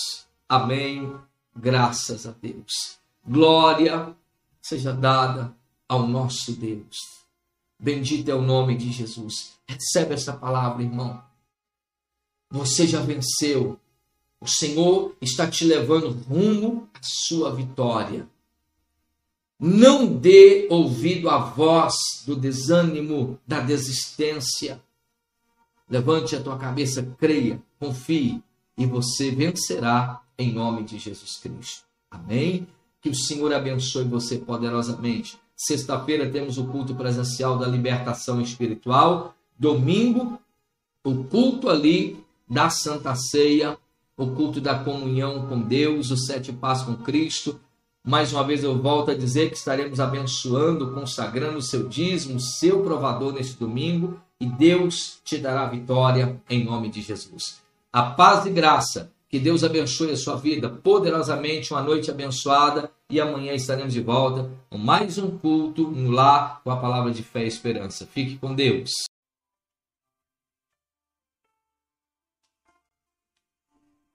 Amém. Graças a Deus. Glória seja dada ao nosso Deus. Bendito é o nome de Jesus. Recebe essa palavra, irmão. Você já venceu. O Senhor está te levando rumo à sua vitória. Não dê ouvido à voz do desânimo, da desistência. Levante a tua cabeça, creia, confie e você vencerá em nome de Jesus Cristo. Amém? Que o Senhor abençoe você poderosamente. Sexta-feira temos o culto presencial da libertação espiritual. Domingo, o culto ali da Santa Ceia, o culto da comunhão com Deus, o sete passos com Cristo. Mais uma vez eu volto a dizer que estaremos abençoando, consagrando o seu dízimo, o seu provador neste domingo, e Deus te dará vitória em nome de Jesus. A paz e graça que Deus abençoe a sua vida poderosamente, uma noite abençoada e amanhã estaremos de volta com mais um culto no lar com a palavra de fé e esperança. Fique com Deus.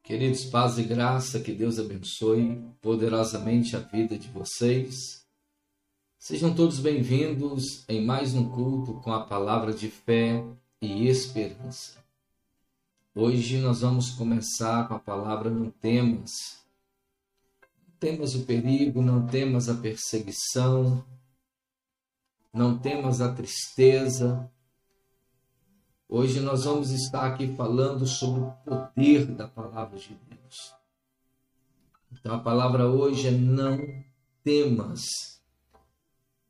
Queridos, paz e graça, que Deus abençoe poderosamente a vida de vocês. Sejam todos bem-vindos em mais um culto com a palavra de fé e esperança. Hoje nós vamos começar com a palavra não temas. Não temas o perigo, não temas a perseguição, não temas a tristeza. Hoje nós vamos estar aqui falando sobre o poder da palavra de Deus. Então a palavra hoje é não temas.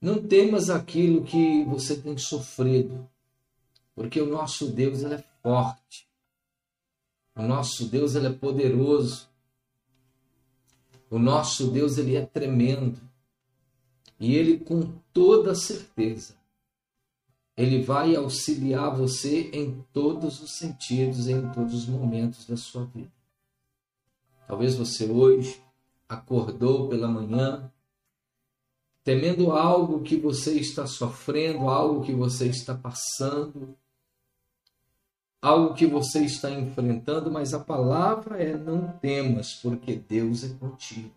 Não temas aquilo que você tem sofrido, porque o nosso Deus ele é forte. O nosso Deus ele é poderoso. O nosso Deus ele é tremendo. E ele com toda certeza ele vai auxiliar você em todos os sentidos, em todos os momentos da sua vida. Talvez você hoje acordou pela manhã temendo algo que você está sofrendo, algo que você está passando, algo que você está enfrentando, mas a palavra é não temas, porque Deus é contigo.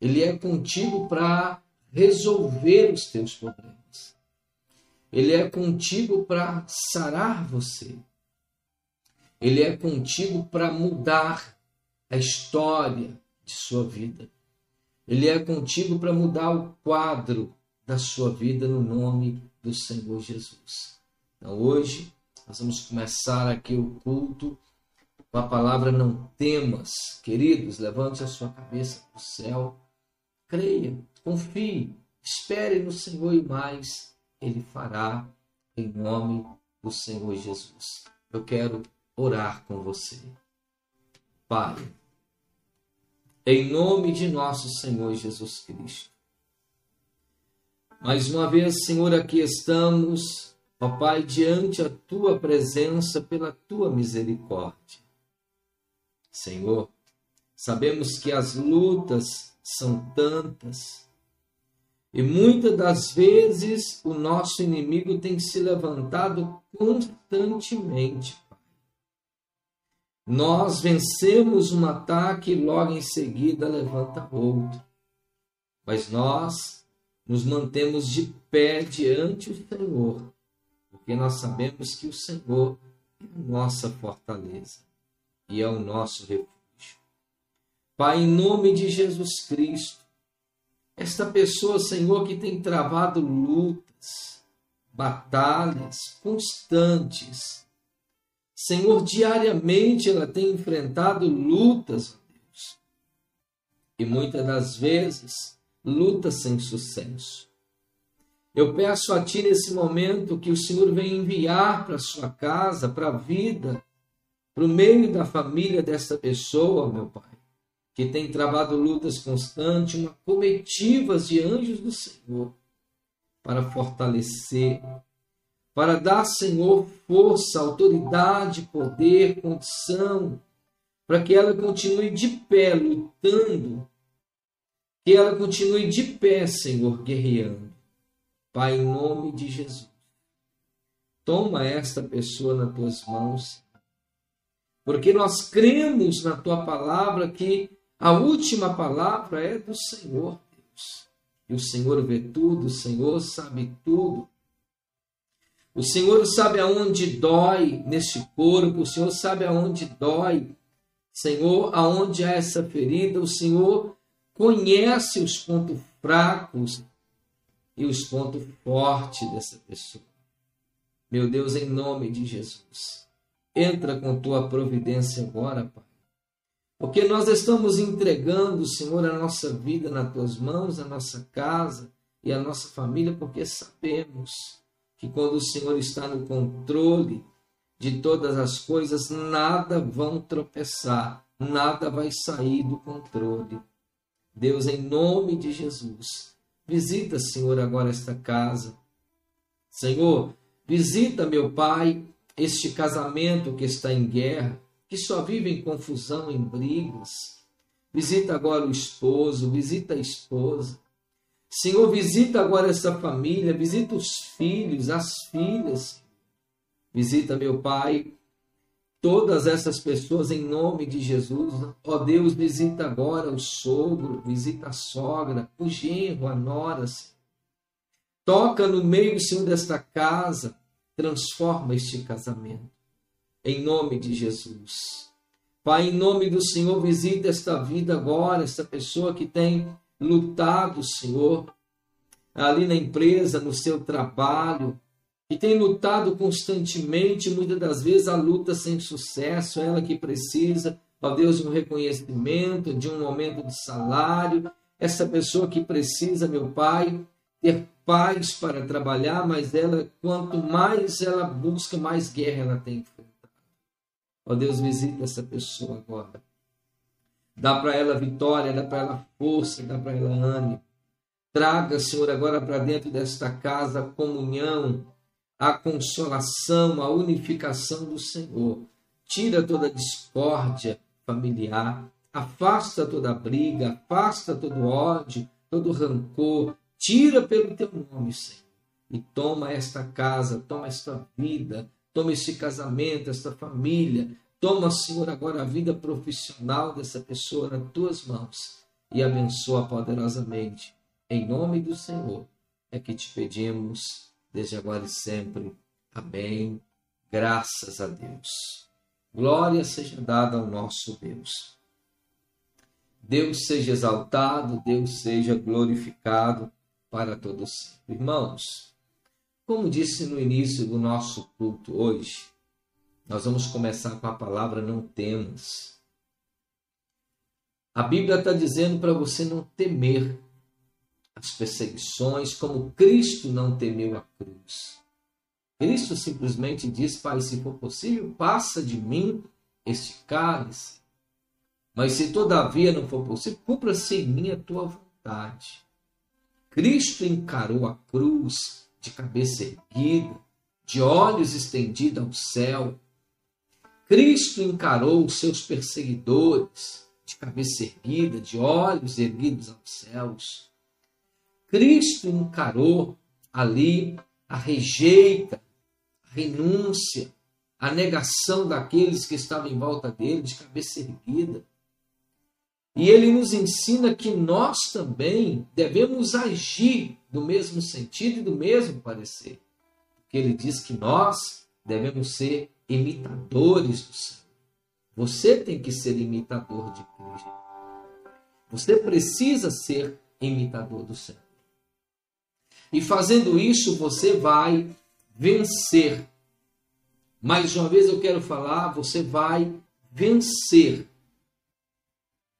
Ele é contigo para resolver os teus problemas. Ele é contigo para sarar você. Ele é contigo para mudar a história de sua vida. Ele é contigo para mudar o quadro da sua vida no nome do Senhor Jesus. Então hoje nós vamos começar aqui o culto com a palavra não temas. Queridos, levante a sua cabeça para o céu. Creia, confie, espere no Senhor e mais Ele fará em nome do Senhor Jesus. Eu quero orar com você. Pai, em nome de nosso Senhor Jesus Cristo. Mais uma vez, Senhor, aqui estamos ó Pai, diante a tua presença pela tua misericórdia. Senhor, sabemos que as lutas são tantas e muitas das vezes o nosso inimigo tem se levantado constantemente. Nós vencemos um ataque e logo em seguida levanta outro. Mas nós nos mantemos de pé diante do Senhor porque nós sabemos que o Senhor é a nossa fortaleza e é o nosso refúgio. Pai, em nome de Jesus Cristo, esta pessoa, Senhor, que tem travado lutas, batalhas constantes, Senhor, diariamente ela tem enfrentado lutas, Deus, e muitas das vezes lutas sem sucesso. Eu peço a Ti nesse momento que o Senhor venha enviar para sua casa, para a vida, para o meio da família dessa pessoa, meu Pai, que tem travado lutas constantes, uma comitivas de anjos do Senhor, para fortalecer, para dar, Senhor, força, autoridade, poder, condição, para que ela continue de pé lutando, que ela continue de pé, Senhor, guerreando. Pai, em nome de Jesus, toma esta pessoa nas tuas mãos, porque nós cremos na tua palavra que a última palavra é do Senhor, Deus. E o Senhor vê tudo, o Senhor sabe tudo. O Senhor sabe aonde dói neste corpo, o Senhor sabe aonde dói. Senhor, aonde há essa ferida, o Senhor conhece os pontos fracos e os pontos fortes dessa pessoa. Meu Deus, em nome de Jesus, entra com tua providência agora, Pai. Porque nós estamos entregando, Senhor, a nossa vida nas tuas mãos, a nossa casa e a nossa família, porque sabemos que quando o Senhor está no controle de todas as coisas, nada vão tropeçar, nada vai sair do controle. Deus, em nome de Jesus, visita, Senhor, agora esta casa. Senhor, visita, meu Pai, este casamento que está em guerra, que só vive em confusão, em brigas. Visita agora o esposo, visita a esposa. Senhor, visita agora essa família, visita os filhos, as filhas. Visita, meu Pai, todas essas pessoas em nome de Jesus. Ó Deus, visita agora o sogro, visita a sogra, o genro, a nora. Toca no meio, Senhor, desta casa, transforma este casamento. Em nome de Jesus. Pai, em nome do Senhor, visita esta vida agora, esta pessoa que tem lutado, Senhor, ali na empresa, no seu trabalho, que tem lutado constantemente, muitas das vezes a luta sem sucesso, ela que precisa, ó Deus, de um reconhecimento, de um aumento de salário, essa pessoa que precisa, meu Pai, ter paz para trabalhar, mas ela, quanto mais ela busca, mais guerra ela tem. Ó Deus, visita essa pessoa agora. Dá para ela vitória, dá para ela força, dá para ela ânimo. Traga, Senhor, agora para dentro desta casa a comunhão, a consolação, a unificação do Senhor. Tira toda discórdia familiar, afasta toda briga, afasta todo ódio, todo rancor. Tira pelo teu nome, Senhor. E toma esta casa, toma esta vida, toma este casamento, esta família, Toma, Senhor, agora a vida profissional dessa pessoa nas tuas mãos e abençoa poderosamente. Em nome do Senhor é que te pedimos, desde agora e sempre. Amém. Graças a Deus. Glória seja dada ao nosso Deus. Deus seja exaltado, Deus seja glorificado para todos. Irmãos, como disse no início do nosso culto hoje, nós vamos começar com a palavra não temos. A Bíblia está dizendo para você não temer as perseguições, como Cristo não temeu a cruz. Cristo simplesmente diz: Pai, se for possível, passa de mim este cálice. Mas se todavia não for possível, cumpra-se em mim a tua vontade. Cristo encarou a cruz de cabeça erguida, de olhos estendidos ao céu, Cristo encarou os seus perseguidores de cabeça erguida, de olhos erguidos aos céus. Cristo encarou ali a rejeita, a renúncia, a negação daqueles que estavam em volta dele, de cabeça erguida. E ele nos ensina que nós também devemos agir do mesmo sentido e do mesmo parecer. Porque ele diz que nós devemos ser imitadores do Senhor. Você tem que ser imitador de Cristo. Você precisa ser imitador do Senhor. E fazendo isso, você vai vencer. Mais uma vez eu quero falar, você vai vencer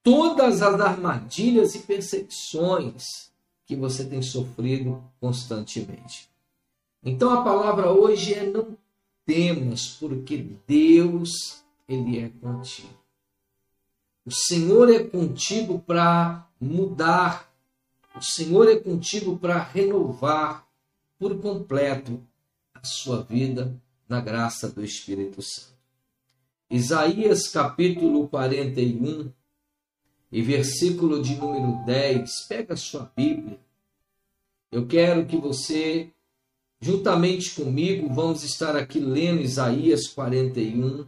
todas as armadilhas e perseguições que você tem sofrido constantemente. Então a palavra hoje é não temas, porque Deus, Ele é contigo. O Senhor é contigo para mudar, o Senhor é contigo para renovar por completo a sua vida na graça do Espírito Santo. Isaías capítulo 41 e versículo de número 10. Pega a sua Bíblia. Eu quero que você, juntamente comigo, vamos estar aqui lendo Isaías 41,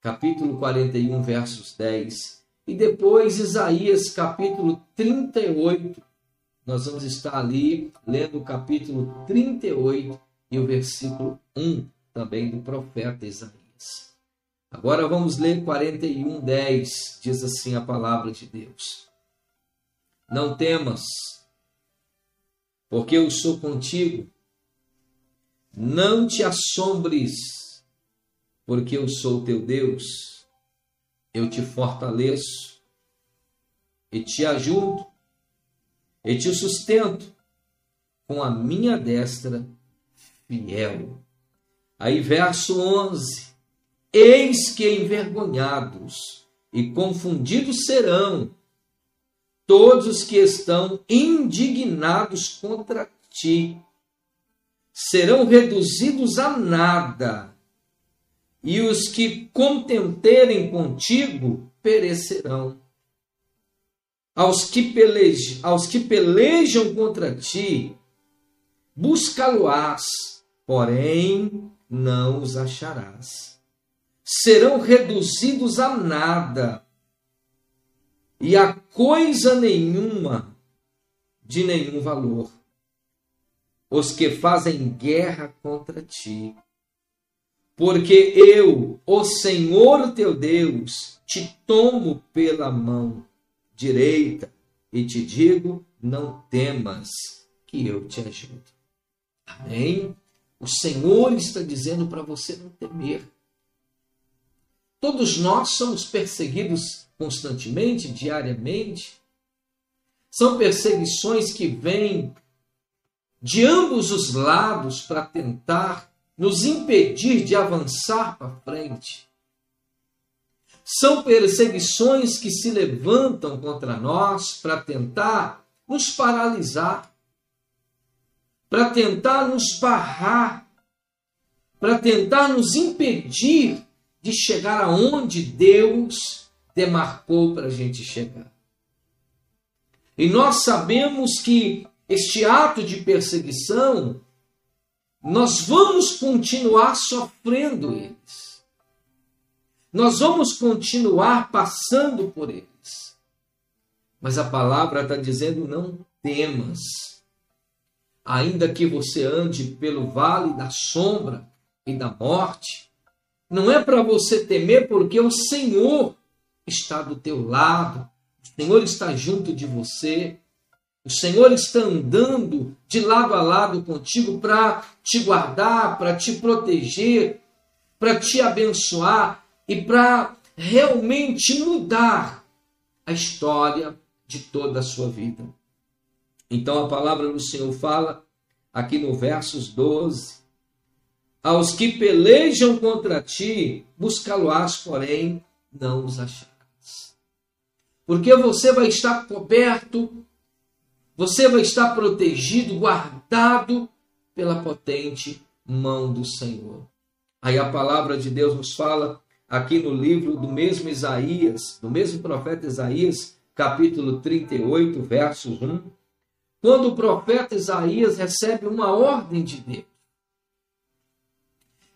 capítulo 41, versos 10. E depois Isaías capítulo 38. Nós vamos estar ali lendo o capítulo 38 e o versículo 1 também do profeta Isaías. Agora vamos ler 41, 10. Diz assim a palavra de Deus: Não temas, porque eu sou contigo. Não te assombres, porque eu sou teu Deus. Eu te fortaleço e te ajudo e te sustento com a minha destra fiel. Aí, verso 11: Eis que envergonhados e confundidos serão todos os que estão indignados contra ti. Serão reduzidos a nada, e os que contenterem contigo perecerão. Aos que, pelejam, aos que pelejam contra ti, busca-lo-ás, porém não os acharás. Serão reduzidos a nada, e a coisa nenhuma de nenhum valor. Os que fazem guerra contra ti. Porque eu, o Senhor teu Deus, te tomo pela mão direita e te digo: não temas, que eu te ajudo. Amém? O Senhor está dizendo para você não temer. Todos nós somos perseguidos constantemente, diariamente. São perseguições que vêm de ambos os lados para tentar nos impedir de avançar para frente. São perseguições que se levantam contra nós para tentar nos paralisar para tentar nos barrar, para tentar nos impedir de chegar aonde Deus demarcou para a gente chegar. E nós sabemos que este ato de perseguição, nós vamos continuar sofrendo eles. Nós vamos continuar passando por eles. Mas a palavra está dizendo: não temas ainda que você ande pelo vale da sombra e da morte, não é para você temer, porque o Senhor está do teu lado, o Senhor está junto de você, o Senhor está andando de lado a lado contigo para te guardar, para te proteger, para te abençoar e para realmente mudar a história de toda a sua vida. Então a palavra do Senhor fala aqui no versos 12: Aos que pelejam contra ti, buscá-lo-ás, porém não os acharás. Porque você vai estar coberto, você vai estar protegido, guardado pela potente mão do Senhor. Aí a palavra de Deus nos fala aqui no livro do mesmo Isaías, do mesmo profeta Isaías, capítulo 38, versos 1 quando o profeta Isaías recebe uma ordem de Deus.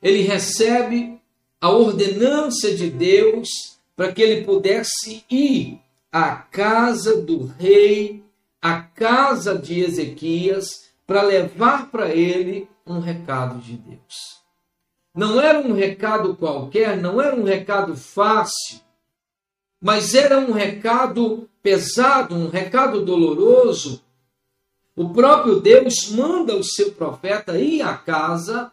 Ele recebe a ordenança de Deus para que ele pudesse ir à casa do rei, à casa de Ezequias, para levar para ele um recado de Deus. Não era um recado qualquer, não era um recado fácil, mas era um recado pesado, um recado doloroso, o próprio Deus manda o seu profeta ir à casa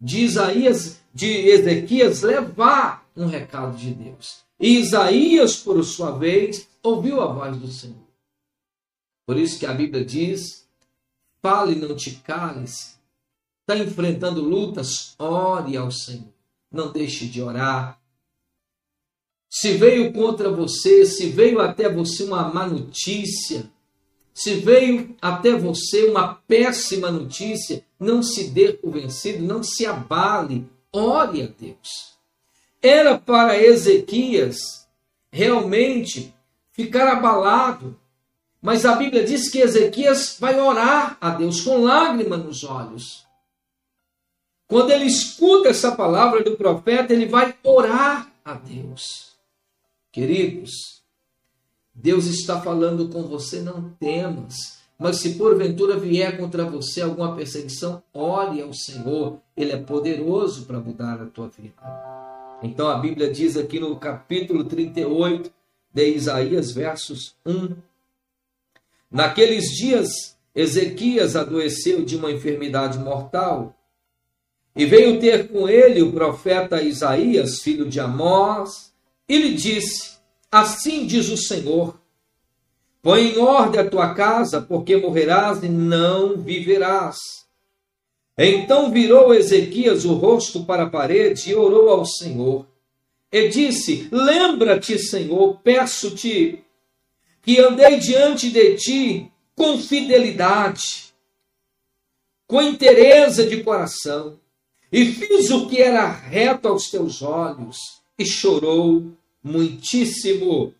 de Isaías, de Ezequias, levar um recado de Deus. E Isaías, por sua vez, ouviu a voz do Senhor. Por isso que a Bíblia diz: fale, não te cales. Está enfrentando lutas, ore ao Senhor. Não deixe de orar. Se veio contra você, se veio até você uma má notícia, se veio até você uma péssima notícia, não se dê por vencido, não se abale, ore a Deus. era para Ezequias realmente ficar abalado. Mas a Bíblia diz que Ezequias vai orar a Deus com lágrima nos olhos. Quando ele escuta essa palavra do profeta, ele vai orar a Deus. Queridos, Deus está falando com você, não temas. Mas se porventura vier contra você alguma perseguição, ore ao Senhor, Ele é poderoso para mudar a tua vida. Então a Bíblia diz aqui no capítulo 38 de Isaías, versos 1. Naqueles dias, Ezequias adoeceu de uma enfermidade mortal e veio ter com ele o profeta Isaías, filho de Amós, e lhe disse: Assim diz o Senhor: Põe em ordem a tua casa, porque morrerás e não viverás. Então virou Ezequias o rosto para a parede e orou ao Senhor. E disse: Lembra-te, Senhor, peço-te, que andei diante de ti com fidelidade, com inteireza de coração, e fiz o que era reto aos teus olhos, e chorou muitíssimo.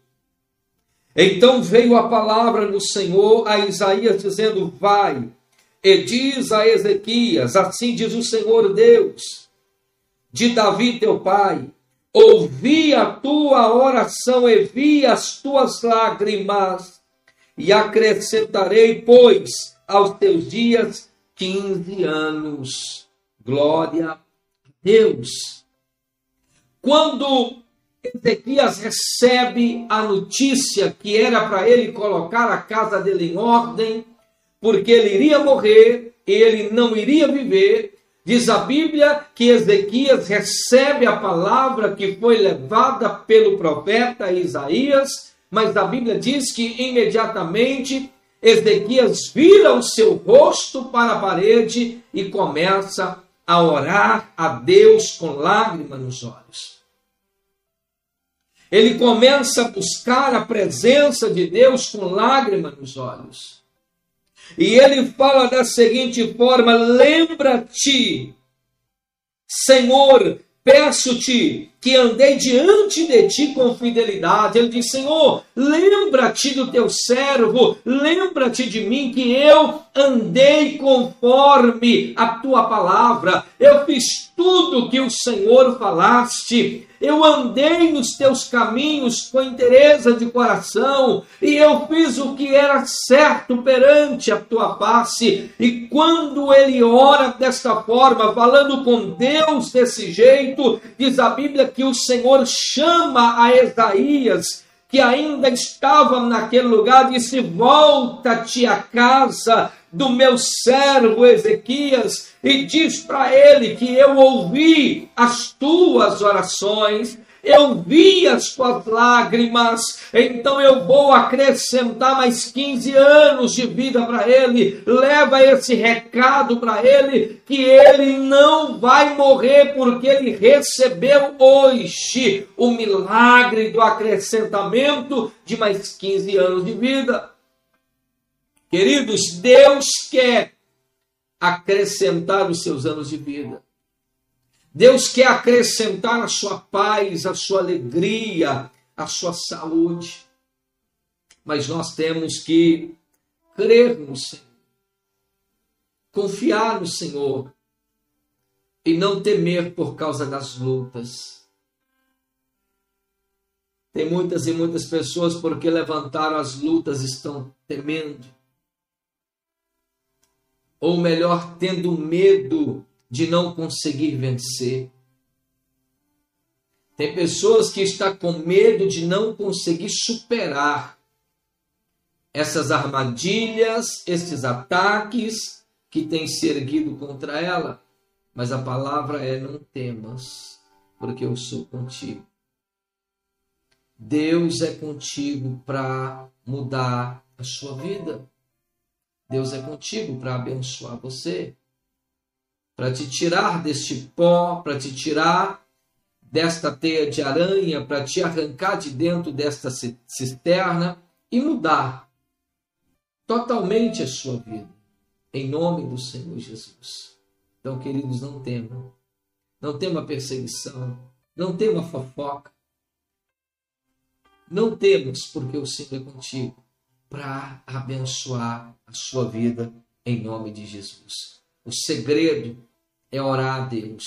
Então veio a palavra do Senhor a Isaías, dizendo: Vai e diz a Ezequias: Assim diz o Senhor Deus, de Davi teu pai: Ouvi a tua oração e vi as tuas lágrimas, e acrescentarei, pois, aos teus dias quinze anos. Glória a Deus. Quando Ezequias recebe a notícia que era para ele colocar a casa dele em ordem, porque ele iria morrer, ele não iria viver. Diz a Bíblia que Ezequias recebe a palavra que foi levada pelo profeta Isaías, mas a Bíblia diz que imediatamente Ezequias vira o seu rosto para a parede e começa a orar a Deus com lágrimas nos olhos. Ele começa a buscar a presença de Deus com lágrimas nos olhos. E ele fala da seguinte forma: lembra-te, Senhor, peço-te que andei diante de ti com fidelidade. Ele diz: Senhor, lembra-te do teu servo, lembra-te de mim que eu andei conforme a tua palavra. Eu fiz tudo que o Senhor falaste. Eu andei nos teus caminhos com interesse de coração, e eu fiz o que era certo perante a tua face. E quando ele ora desta forma, falando com Deus desse jeito, diz a Bíblia que o Senhor chama a Isaías, que ainda estava naquele lugar, disse: Volta-te a casa do meu servo Ezequias e diz para ele que eu ouvi as tuas orações eu vi as tuas lágrimas, então eu vou acrescentar mais 15 anos de vida para ele. Leva esse recado para ele, que ele não vai morrer, porque ele recebeu hoje o milagre do acrescentamento de mais 15 anos de vida. Queridos, Deus quer acrescentar os seus anos de vida. Deus quer acrescentar a sua paz, a sua alegria, a sua saúde. Mas nós temos que crer no Senhor, confiar no Senhor e não temer por causa das lutas. Tem muitas e muitas pessoas porque levantaram as lutas estão temendo. Ou melhor, tendo medo de não conseguir vencer. Tem pessoas que estão com medo de não conseguir superar essas armadilhas, esses ataques que têm se erguido contra ela. Mas a palavra é: não temas, porque eu sou contigo. Deus é contigo para mudar a sua vida. Deus é contigo para abençoar você para te tirar deste pó, para te tirar desta teia de aranha, para te arrancar de dentro desta cisterna e mudar totalmente a sua vida, em nome do Senhor Jesus. Então, queridos, não temam, não tema perseguição, Não tema fofoca. Não temos, porque o Senhor é contigo, para abençoar a sua vida em nome de Jesus. O segredo é orar a Deus.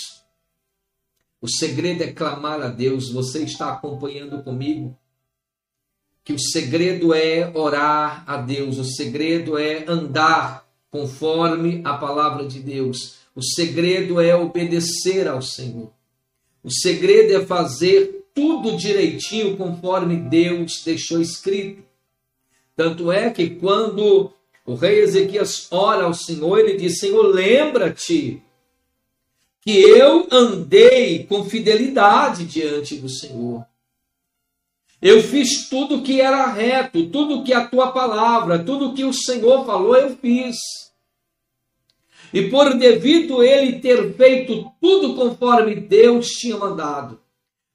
O segredo é clamar a Deus. Você está acompanhando comigo? Que o segredo é orar a Deus. O segredo é andar conforme a palavra de Deus. O segredo é obedecer ao Senhor. O segredo é fazer tudo direitinho conforme Deus deixou escrito. Tanto é que quando o rei Ezequias ora ao Senhor, ele diz: Senhor, lembra-te que eu andei com fidelidade diante do Senhor. Eu fiz tudo que era reto, tudo que a tua palavra, tudo que o Senhor falou, eu fiz. E por devido ele ter feito tudo conforme Deus tinha mandado,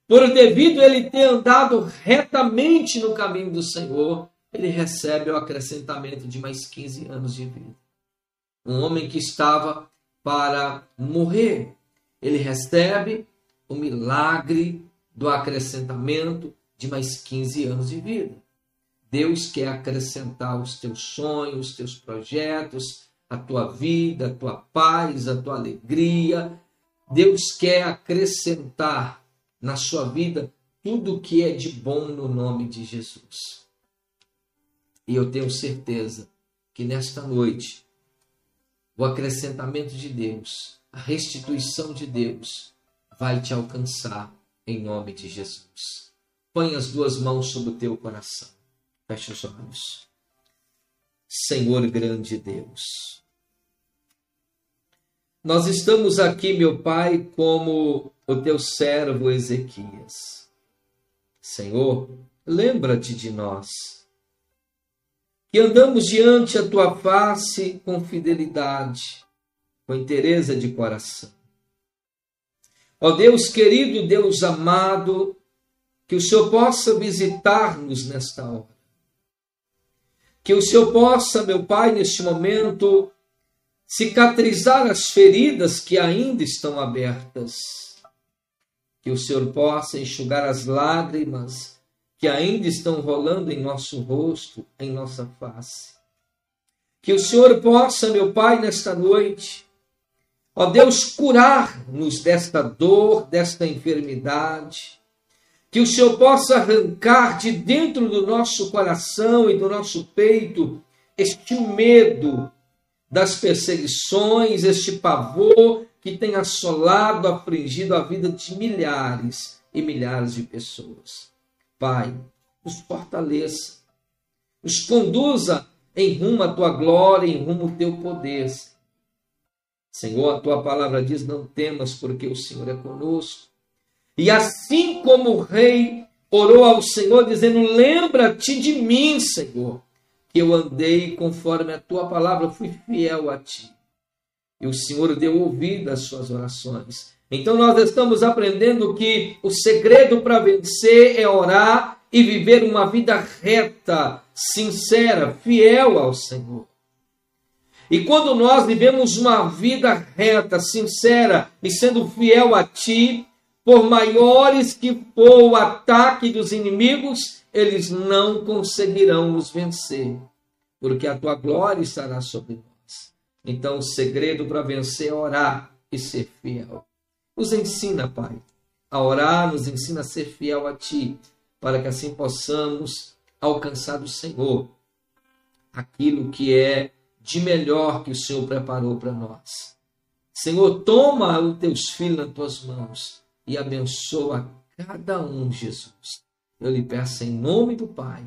por devido ele ter andado retamente no caminho do Senhor, ele recebe o acrescentamento de mais 15 anos de vida. Um homem que estava para morrer, ele recebe o milagre do acrescentamento de mais 15 anos de vida. Deus quer acrescentar os teus sonhos, os teus projetos, a tua vida, a tua paz, a tua alegria. Deus quer acrescentar na sua vida tudo o que é de bom no nome de Jesus. E eu tenho certeza que nesta noite, o acrescentamento de Deus, a restituição de Deus, vai te alcançar em nome de Jesus. Põe as duas mãos sobre o teu coração. Feche os olhos. Senhor grande Deus, nós estamos aqui, meu Pai, como o teu servo Ezequias. Senhor, lembra-te de nós que andamos diante a tua face com fidelidade, com interesse de coração. Ó Deus querido, Deus amado, que o Senhor possa visitar-nos nesta hora. Que o Senhor possa, meu Pai, neste momento, cicatrizar as feridas que ainda estão abertas. Que o Senhor possa enxugar as lágrimas que ainda estão rolando em nosso rosto, em nossa face. Que o Senhor possa, meu Pai, nesta noite, ó Deus, curar-nos desta dor, desta enfermidade. Que o Senhor possa arrancar de dentro do nosso coração e do nosso peito este medo das perseguições, este pavor que tem assolado, afligido a vida de milhares e milhares de pessoas. Pai, nos fortaleça, nos conduza em rumo à tua glória, em rumo ao teu poder. Senhor, a tua palavra diz: não temas, porque o Senhor é conosco. E assim como o rei orou ao Senhor, dizendo: Lembra-te de mim, Senhor, que eu andei conforme a tua palavra, fui fiel a ti. E o Senhor deu ouvido às suas orações. Então nós estamos aprendendo que o segredo para vencer é orar e viver uma vida reta, sincera, fiel ao Senhor. E quando nós vivemos uma vida reta, sincera e sendo fiel a Ti, por maiores que for o ataque dos inimigos, eles não conseguirão nos vencer, porque a Tua glória estará sobre nós. Então, o segredo para vencer é orar e ser fiel. Nos ensina, Pai, a orar, nos ensina a ser fiel a Ti, para que assim possamos alcançar do Senhor aquilo que é de melhor que o Senhor preparou para nós. Senhor, toma os teus filhos nas tuas mãos e abençoa cada um, Jesus. Eu lhe peço em nome do Pai,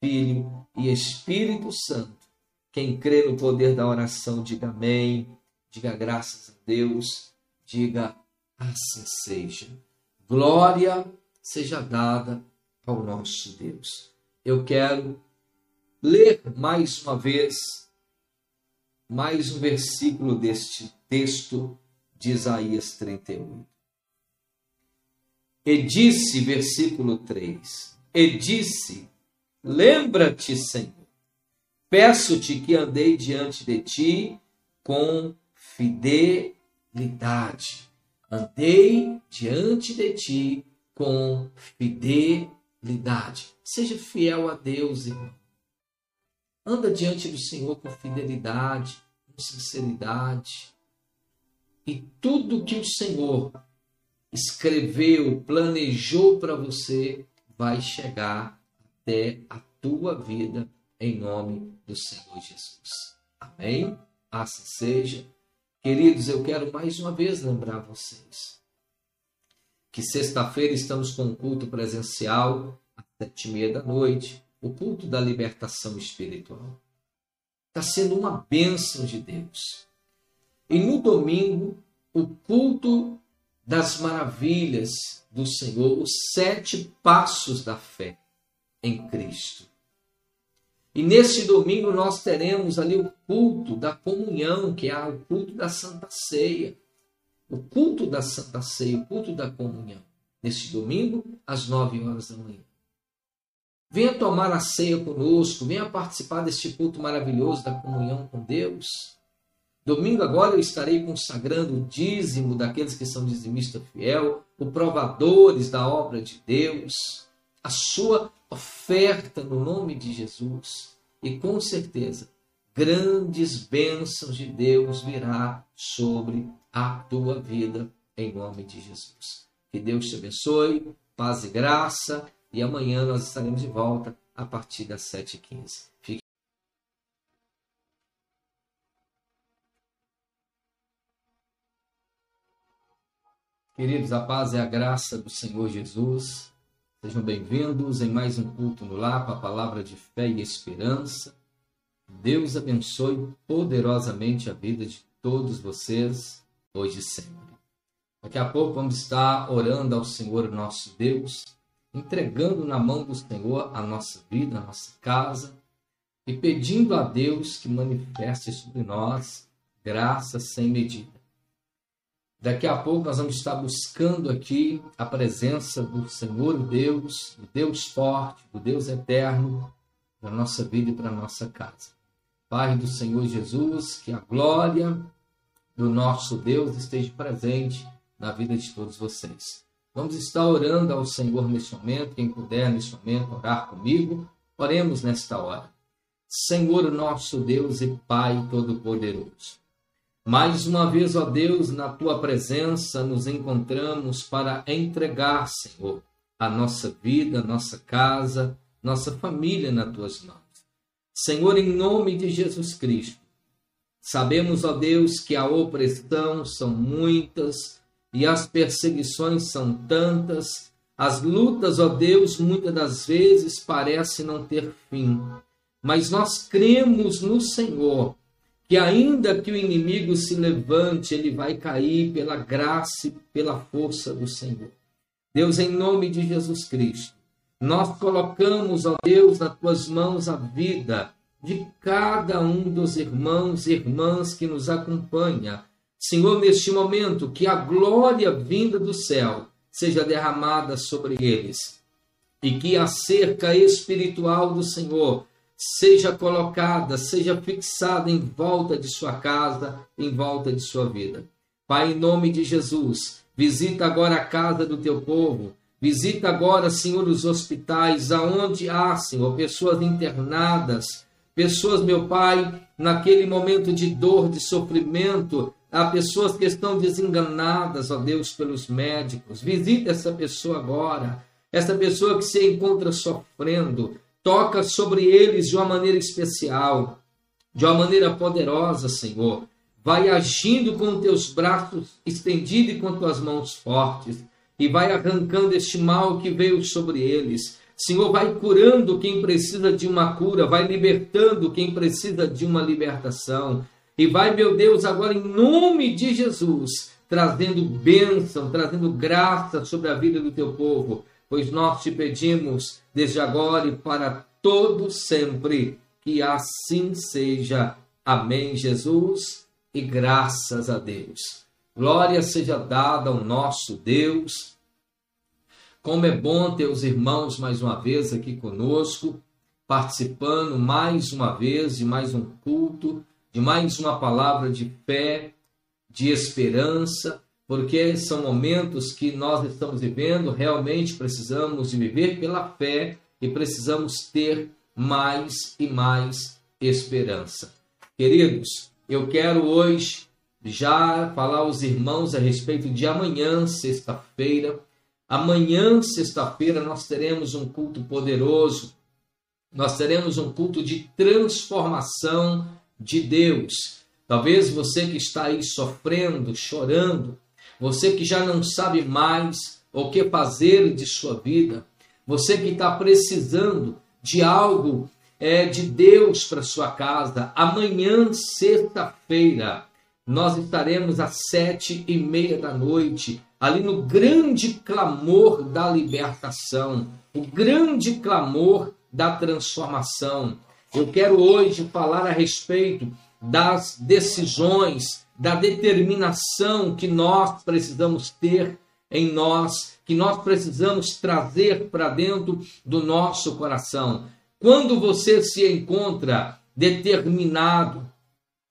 Filho e Espírito Santo. Quem crê no poder da oração, diga amém, diga graças a Deus, diga assim seja. Glória seja dada ao nosso Deus. Eu quero ler mais uma vez mais um versículo deste texto de Isaías 38. E disse, versículo 3: E disse: Lembra-te, Senhor, peço-te que andei diante de ti com fidelidade andei diante de ti com fidelidade. Seja fiel a Deus, irmão. Anda diante do Senhor com fidelidade, com sinceridade. E tudo que o Senhor escreveu, planejou para você, vai chegar até a tua vida em nome do Senhor Jesus. Amém? Assim seja. Queridos, eu quero mais uma vez lembrar vocês que sexta-feira estamos com um culto presencial às sete e meia da noite, o culto da libertação espiritual. Está sendo uma bênção de Deus. E no domingo, o culto das maravilhas do Senhor, os sete passos da fé em Cristo. E nesse domingo nós teremos ali o culto da comunhão, que é o culto da Santa Ceia. O culto da Santa Ceia, o culto da comunhão. Neste domingo, às nove horas da manhã. Venha tomar a ceia conosco, venha participar deste culto maravilhoso da comunhão com Deus. Domingo agora eu estarei consagrando o dízimo daqueles que são dizimista fiel, o provadores da obra de Deus, a sua oferta no nome de Jesus e com certeza grandes bênçãos de Deus virá sobre a tua vida em nome de Jesus. Que Deus te abençoe, paz e graça e amanhã nós estaremos de volta a partir das 7h15. Fique Queridos, a paz e a graça do Senhor Jesus Sejam bem-vindos em mais um culto no lar com a palavra de fé e esperança. Deus abençoe poderosamente a vida de todos vocês, hoje e sempre. Daqui a pouco vamos estar orando ao Senhor nosso Deus, entregando na mão do Senhor a nossa vida, a nossa casa e pedindo a Deus que manifeste sobre nós graça sem medida Daqui a pouco nós vamos estar buscando aqui a presença do Senhor Deus, do Deus forte, do Deus eterno, para a nossa vida e para a nossa casa. Pai do Senhor Jesus, que a glória do nosso Deus esteja presente na vida de todos vocês. Vamos estar orando ao Senhor neste momento, quem puder neste momento orar comigo, oremos nesta hora. Senhor nosso Deus e Pai Todo-Poderoso. Mais uma vez, ó Deus, na tua presença nos encontramos para entregar, Senhor, a nossa vida, nossa casa, nossa família nas tuas mãos. Senhor, em nome de Jesus Cristo, sabemos, ó Deus, que a opressão são muitas e as perseguições são tantas, as lutas, ó Deus, muitas das vezes parecem não ter fim. Mas nós cremos no Senhor que ainda que o inimigo se levante, ele vai cair pela graça e pela força do Senhor. Deus, em nome de Jesus Cristo, nós colocamos, ó Deus, nas tuas mãos a vida de cada um dos irmãos e irmãs que nos acompanha. Senhor, neste momento, que a glória vinda do céu seja derramada sobre eles e que a cerca espiritual do Senhor seja colocada, seja fixada em volta de sua casa, em volta de sua vida. Pai, em nome de Jesus, visita agora a casa do teu povo, visita agora, Senhor, os hospitais, aonde há, Senhor, pessoas internadas, pessoas, meu Pai, naquele momento de dor, de sofrimento, há pessoas que estão desenganadas, ó Deus, pelos médicos. Visita essa pessoa agora, essa pessoa que se encontra sofrendo, toca sobre eles de uma maneira especial, de uma maneira poderosa, Senhor. Vai agindo com teus braços estendidos e com tuas mãos fortes, e vai arrancando este mal que veio sobre eles. Senhor, vai curando quem precisa de uma cura, vai libertando quem precisa de uma libertação. E vai, meu Deus, agora em nome de Jesus, trazendo bênção, trazendo graça sobre a vida do teu povo pois nós te pedimos desde agora e para todo sempre que assim seja. Amém, Jesus, e graças a Deus. Glória seja dada ao nosso Deus. Como é bom ter os irmãos mais uma vez aqui conosco, participando mais uma vez de mais um culto, de mais uma palavra de fé, de esperança, porque são momentos que nós estamos vivendo, realmente precisamos de viver pela fé e precisamos ter mais e mais esperança. Queridos, eu quero hoje já falar aos irmãos a respeito de amanhã, sexta-feira. Amanhã, sexta-feira, nós teremos um culto poderoso. Nós teremos um culto de transformação de Deus. Talvez você que está aí sofrendo, chorando, você que já não sabe mais o que fazer de sua vida, você que está precisando de algo é, de Deus para sua casa, amanhã, sexta-feira, nós estaremos às sete e meia da noite, ali no grande clamor da libertação, o grande clamor da transformação. Eu quero hoje falar a respeito das decisões, da determinação que nós precisamos ter em nós, que nós precisamos trazer para dentro do nosso coração. Quando você se encontra determinado,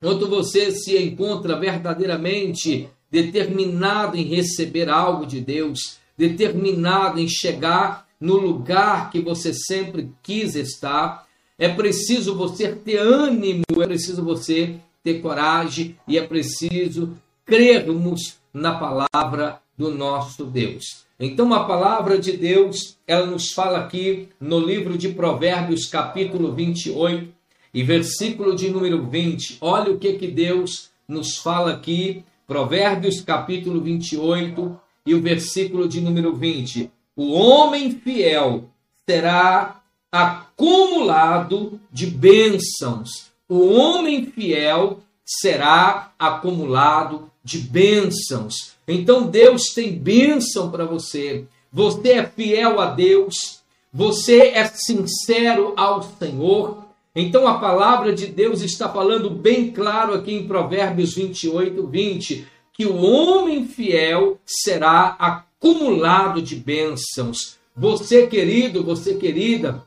quando você se encontra verdadeiramente determinado em receber algo de Deus, determinado em chegar no lugar que você sempre quis estar, é preciso você ter ânimo, é preciso você ter coragem e é preciso crermos na palavra do nosso Deus. Então a palavra de Deus, ela nos fala aqui no livro de Provérbios, capítulo 28 e versículo de número 20. Olha o que que Deus nos fala aqui, Provérbios, capítulo 28 e o versículo de número 20. O homem fiel será acumulado de bênçãos. O homem fiel será acumulado de bênçãos. Então Deus tem bênção para você. Você é fiel a Deus, você é sincero ao Senhor. Então a palavra de Deus está falando bem claro aqui em Provérbios 28, 20, que o homem fiel será acumulado de bênçãos. Você, querido, você, querida,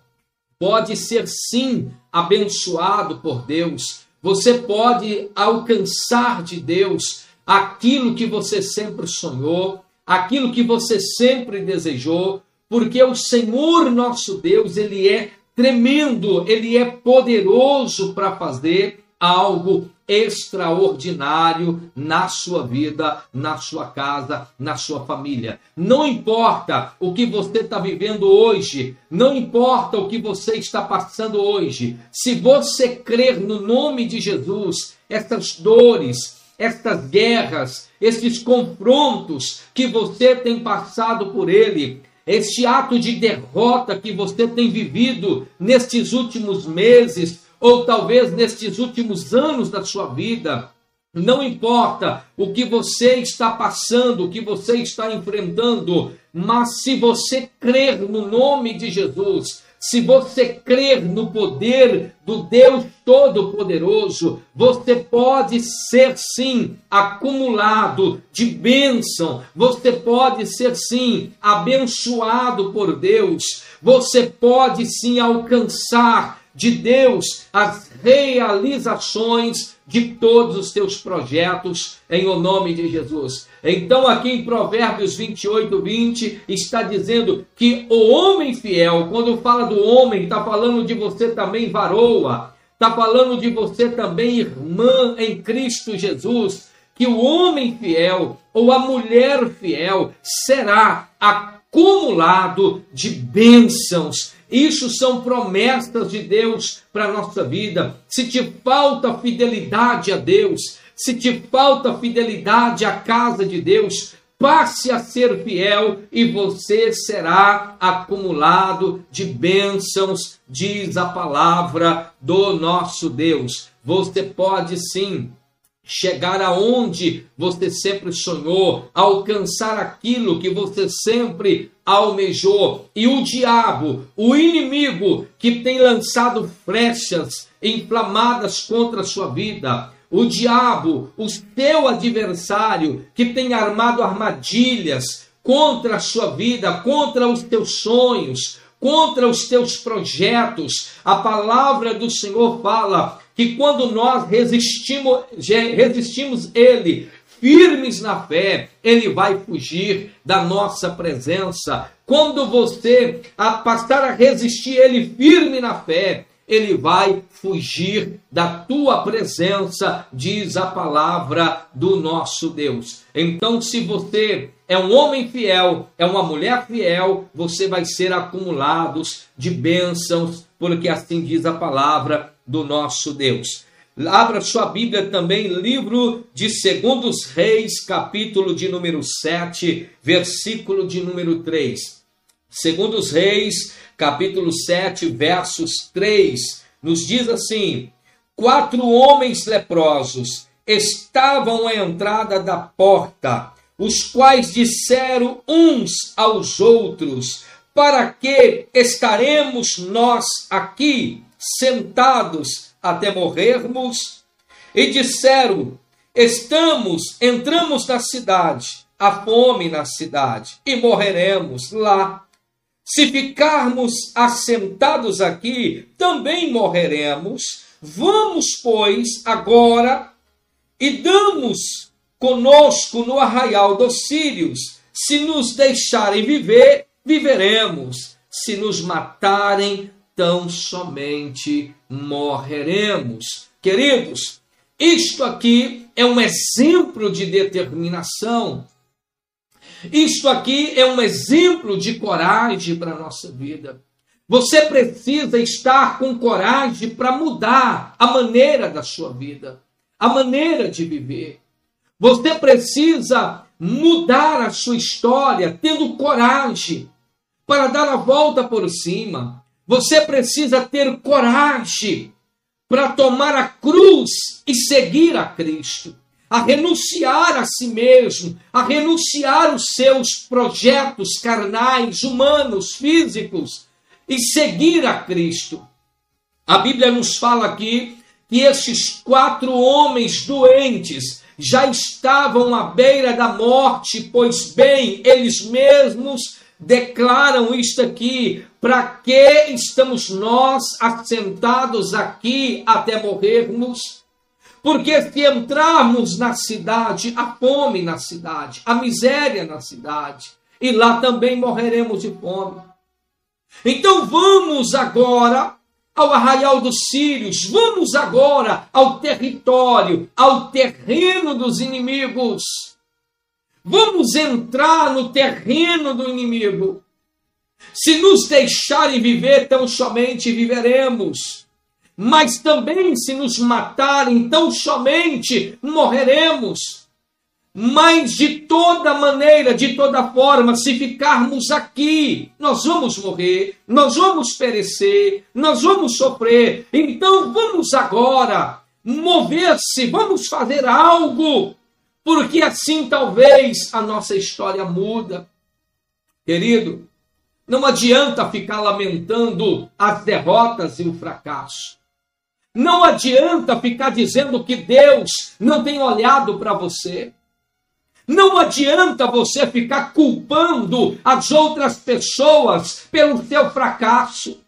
pode ser sim abençoado por Deus. Você pode alcançar de Deus aquilo que você sempre sonhou, aquilo que você sempre desejou, porque o Senhor nosso Deus, ele é tremendo, ele é poderoso para fazer algo extraordinário na sua vida, na sua casa, na sua família. Não importa o que você está vivendo hoje, não importa o que você está passando hoje, se você crer no nome de Jesus, essas dores, estas guerras, estes confrontos que você tem passado por ele, este ato de derrota que você tem vivido nestes últimos meses, ou talvez nestes últimos anos da sua vida, não importa o que você está passando, o que você está enfrentando, mas se você crer no nome de Jesus, se você crer no poder do Deus Todo-Poderoso, você pode ser sim acumulado de bênção, você pode ser sim abençoado por Deus, você pode sim alcançar de Deus as realizações de todos os teus projetos em o nome de Jesus. Então, aqui em Provérbios 28, 20, está dizendo que o homem fiel, quando fala do homem, está falando de você também, varoa, está falando de você também, irmã em Cristo Jesus, que o homem fiel ou a mulher fiel será acumulado de bênçãos isso são promessas de Deus para a nossa vida. Se te falta fidelidade a Deus, se te falta fidelidade à casa de Deus, passe a ser fiel e você será acumulado de bênçãos, diz a palavra do nosso Deus. Você pode sim chegar aonde você sempre sonhou, alcançar aquilo que você sempre almejou. E o diabo, o inimigo que tem lançado flechas inflamadas contra a sua vida, o diabo, o teu adversário que tem armado armadilhas contra a sua vida, contra os teus sonhos, contra os teus projetos. A palavra do Senhor fala que quando nós resistimos, resistimos Ele firmes na fé, ele vai fugir da nossa presença. Quando você passar a resistir ele firme na fé, ele vai fugir da tua presença, diz a palavra do nosso Deus. Então, se você é um homem fiel, é uma mulher fiel, você vai ser acumulados de bênçãos, porque assim diz a palavra do nosso Deus. Abra sua Bíblia também, livro de Segundos Reis, capítulo de número 7, versículo de número 3. Segundos Reis, capítulo 7, versos 3, nos diz assim: Quatro homens leprosos estavam à entrada da porta, os quais disseram uns aos outros: Para que estaremos nós aqui sentados até morrermos? E disseram: Estamos, entramos na cidade, há fome na cidade, e morreremos lá. Se ficarmos assentados aqui, também morreremos. Vamos, pois, agora e damos conosco no arraial dos sírios. Se nos deixarem viver, viveremos. Se nos matarem, tão somente morreremos. Queridos, isto aqui é um exemplo de determinação isto aqui é um exemplo de coragem para a nossa vida. Você precisa estar com coragem para mudar a maneira da sua vida, a maneira de viver. Você precisa mudar a sua história tendo coragem para dar a volta por cima. Você precisa ter coragem para tomar a cruz e seguir a Cristo a renunciar a si mesmo, a renunciar os seus projetos carnais, humanos, físicos e seguir a Cristo. A Bíblia nos fala aqui que esses quatro homens doentes já estavam à beira da morte, pois bem, eles mesmos declaram isto aqui: para que estamos nós assentados aqui até morrermos? Porque se entrarmos na cidade, há fome na cidade, há miséria na cidade, e lá também morreremos de fome. Então vamos agora ao arraial dos sírios, vamos agora ao território, ao terreno dos inimigos. Vamos entrar no terreno do inimigo. Se nos deixarem viver, tão somente viveremos mas também se nos matarem, então somente morreremos. Mas de toda maneira, de toda forma, se ficarmos aqui, nós vamos morrer, nós vamos perecer, nós vamos sofrer. Então vamos agora mover-se, vamos fazer algo, porque assim talvez a nossa história muda. Querido, não adianta ficar lamentando as derrotas e o fracasso. Não adianta ficar dizendo que Deus não tem olhado para você. Não adianta você ficar culpando as outras pessoas pelo seu fracasso.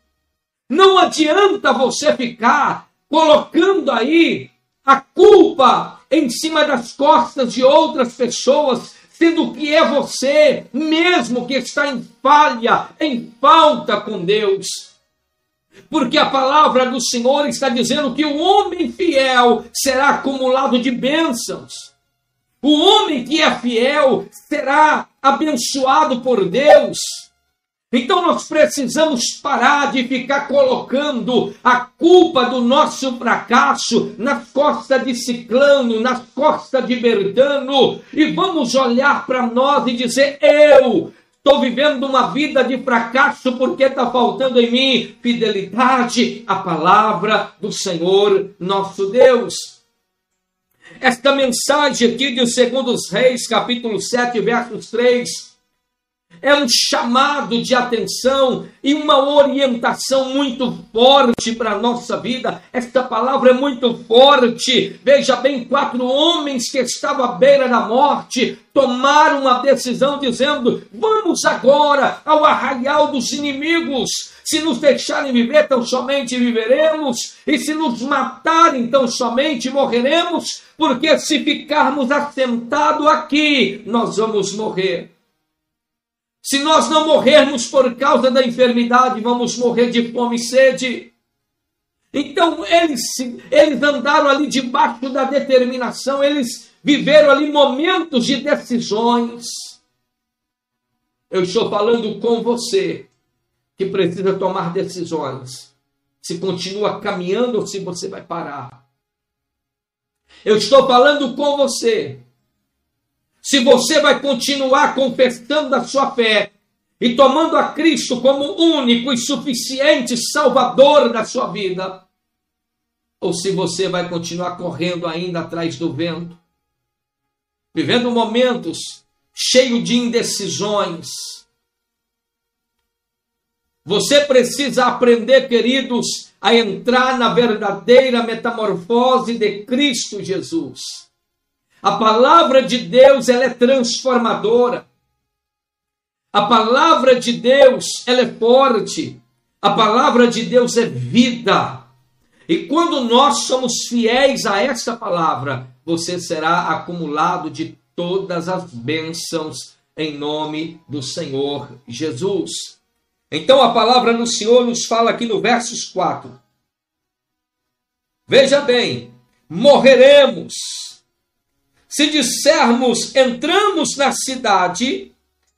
Não adianta você ficar colocando aí a culpa em cima das costas de outras pessoas, sendo que é você mesmo que está em falha, em falta com Deus porque a palavra do Senhor está dizendo que o homem fiel será acumulado de bênçãos. O homem que é fiel será abençoado por Deus. Então nós precisamos parar de ficar colocando a culpa do nosso fracasso nas costas de Ciclano, nas costas de Berdano, e vamos olhar para nós e dizer: eu Estou vivendo uma vida de fracasso porque está faltando em mim fidelidade à palavra do Senhor nosso Deus. Esta mensagem aqui de 2 Reis, capítulo 7, versos 3, é um chamado de atenção e uma orientação muito forte para a nossa vida. Esta palavra é muito forte. Veja bem, quatro homens que estavam à beira da morte tomaram uma decisão dizendo: vamos agora ao arraial dos inimigos. Se nos deixarem viver, tão somente viveremos, e se nos matarem, tão somente morreremos, porque se ficarmos assentados aqui, nós vamos morrer. Se nós não morrermos por causa da enfermidade, vamos morrer de fome e sede. Então eles, eles andaram ali debaixo da determinação, eles viveram ali momentos de decisões. Eu estou falando com você que precisa tomar decisões. Se continua caminhando ou se você vai parar. Eu estou falando com você. Se você vai continuar confessando a sua fé e tomando a Cristo como único e suficiente Salvador da sua vida, ou se você vai continuar correndo ainda atrás do vento, vivendo momentos cheios de indecisões, você precisa aprender, queridos, a entrar na verdadeira metamorfose de Cristo Jesus. A palavra de Deus, ela é transformadora. A palavra de Deus, ela é forte. A palavra de Deus é vida. E quando nós somos fiéis a essa palavra, você será acumulado de todas as bênçãos em nome do Senhor Jesus. Então a palavra do Senhor nos fala aqui no versos 4. Veja bem, morreremos. Se dissermos entramos na cidade,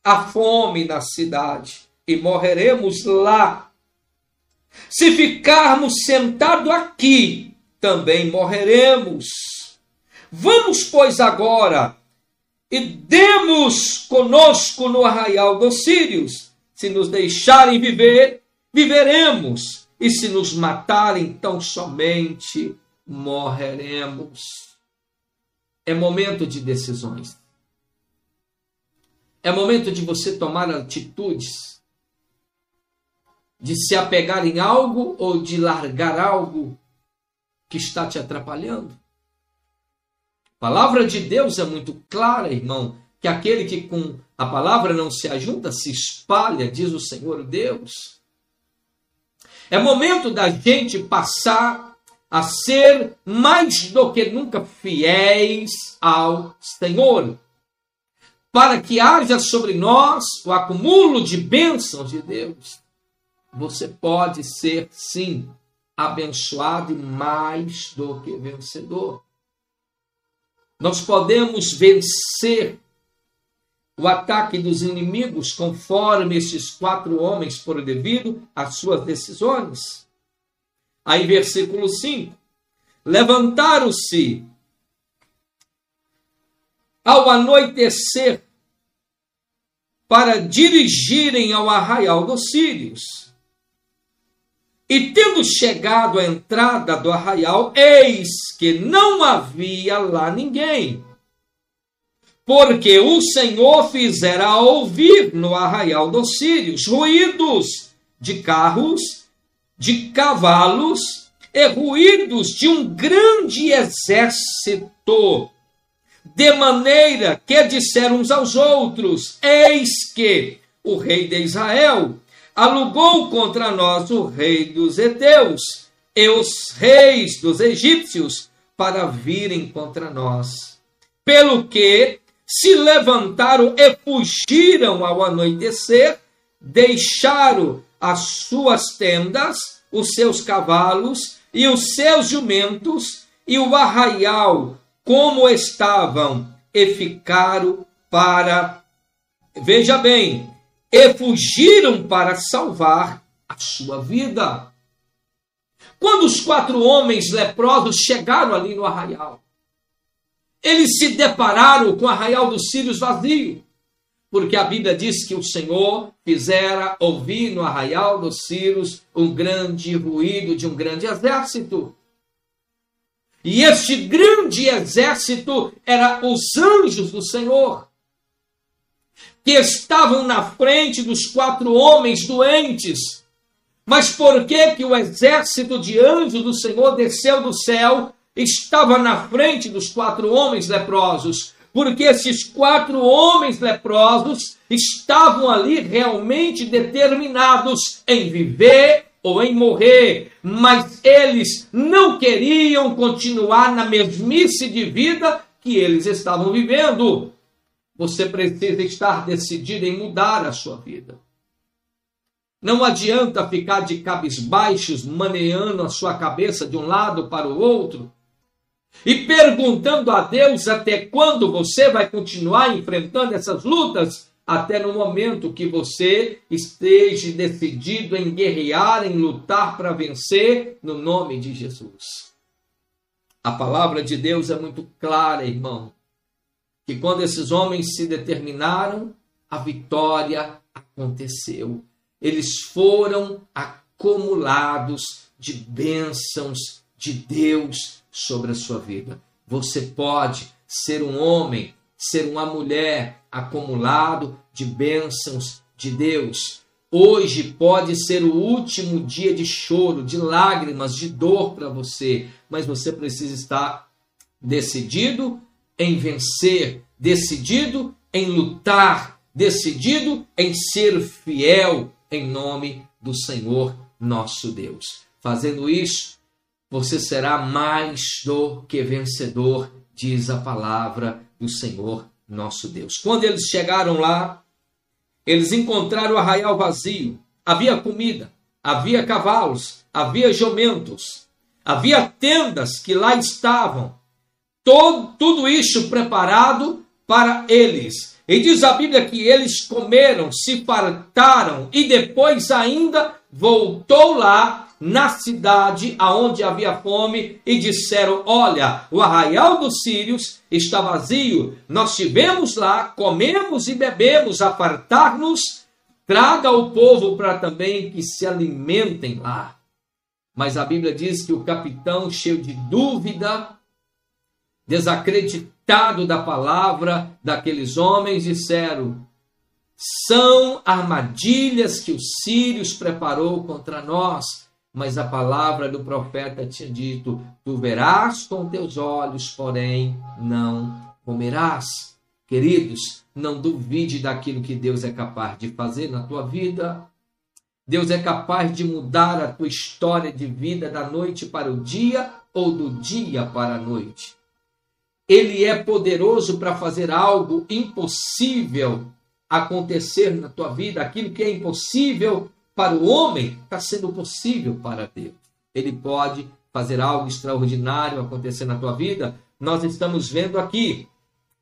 há fome na cidade e morreremos lá. Se ficarmos sentados aqui, também morreremos. Vamos, pois, agora e demos conosco no arraial dos sírios se nos deixarem viver, viveremos. E se nos matarem, tão somente morreremos. É momento de decisões. É momento de você tomar atitudes, de se apegar em algo ou de largar algo que está te atrapalhando. A palavra de Deus é muito clara, irmão que aquele que com a palavra não se ajunta se espalha, diz o Senhor Deus. É momento da gente passar a ser mais do que nunca fiéis ao Senhor, para que haja sobre nós o acúmulo de bênçãos de Deus. Você pode ser, sim, abençoado e mais do que vencedor. Nós podemos vencer o ataque dos inimigos conforme estes quatro homens por devido às suas decisões. Aí, versículo 5: Levantaram-se ao anoitecer para dirigirem ao arraial dos sírios. E tendo chegado à entrada do arraial, eis que não havia lá ninguém porque o Senhor fizera ouvir no arraial dos sírios ruídos de carros, de cavalos e ruídos de um grande exército, de maneira que disseram uns aos outros: Eis que o rei de Israel alugou contra nós o rei dos Eteus e os reis dos egípcios para virem contra nós. Pelo que se levantaram e fugiram ao anoitecer, deixaram as suas tendas, os seus cavalos e os seus jumentos e o arraial como estavam e ficaram para veja bem, e fugiram para salvar a sua vida. Quando os quatro homens leprosos chegaram ali no arraial, eles se depararam com o arraial dos sírios vazio, porque a Bíblia diz que o Senhor fizera ouvir no arraial dos sírios um grande ruído de um grande exército. E este grande exército era os anjos do Senhor. que estavam na frente dos quatro homens doentes. Mas por que que o exército de anjos do Senhor desceu do céu, estava na frente dos quatro homens leprosos? Porque esses quatro homens leprosos estavam ali realmente determinados em viver ou em morrer, mas eles não queriam continuar na mesmice de vida que eles estavam vivendo. Você precisa estar decidido em mudar a sua vida. Não adianta ficar de cabisbaixos, maneando a sua cabeça de um lado para o outro e perguntando a Deus até quando você vai continuar enfrentando essas lutas, até no momento que você esteja decidido em guerrear, em lutar para vencer, no nome de Jesus. A palavra de Deus é muito clara, irmão, que quando esses homens se determinaram, a vitória aconteceu. Eles foram acumulados de bênçãos de Deus sobre a sua vida. Você pode ser um homem, ser uma mulher acumulado de bênçãos de Deus. Hoje pode ser o último dia de choro, de lágrimas, de dor para você, mas você precisa estar decidido em vencer, decidido em lutar, decidido em ser fiel em nome do Senhor nosso Deus. Fazendo isso, você será mais do que vencedor, diz a palavra do Senhor nosso Deus. Quando eles chegaram lá, eles encontraram o arraial vazio. Havia comida, havia cavalos, havia jumentos, havia tendas que lá estavam. Todo, tudo isso preparado para eles. E diz a Bíblia que eles comeram, se fartaram e depois ainda voltou lá na cidade aonde havia fome e disseram: Olha, o arraial dos sírios está vazio. Nós estivemos lá, comemos e bebemos, a fartar-nos. Traga o povo para também que se alimentem lá. Mas a Bíblia diz que o capitão, cheio de dúvida, desacreditado da palavra daqueles homens, disseram: são armadilhas que os sírios preparou contra nós mas a palavra do profeta tinha dito: Tu verás com teus olhos, porém não comerás. Queridos, não duvide daquilo que Deus é capaz de fazer na tua vida. Deus é capaz de mudar a tua história de vida da noite para o dia ou do dia para a noite. Ele é poderoso para fazer algo impossível acontecer na tua vida, aquilo que é impossível para o homem está sendo possível para Deus. Ele pode fazer algo extraordinário acontecer na tua vida. Nós estamos vendo aqui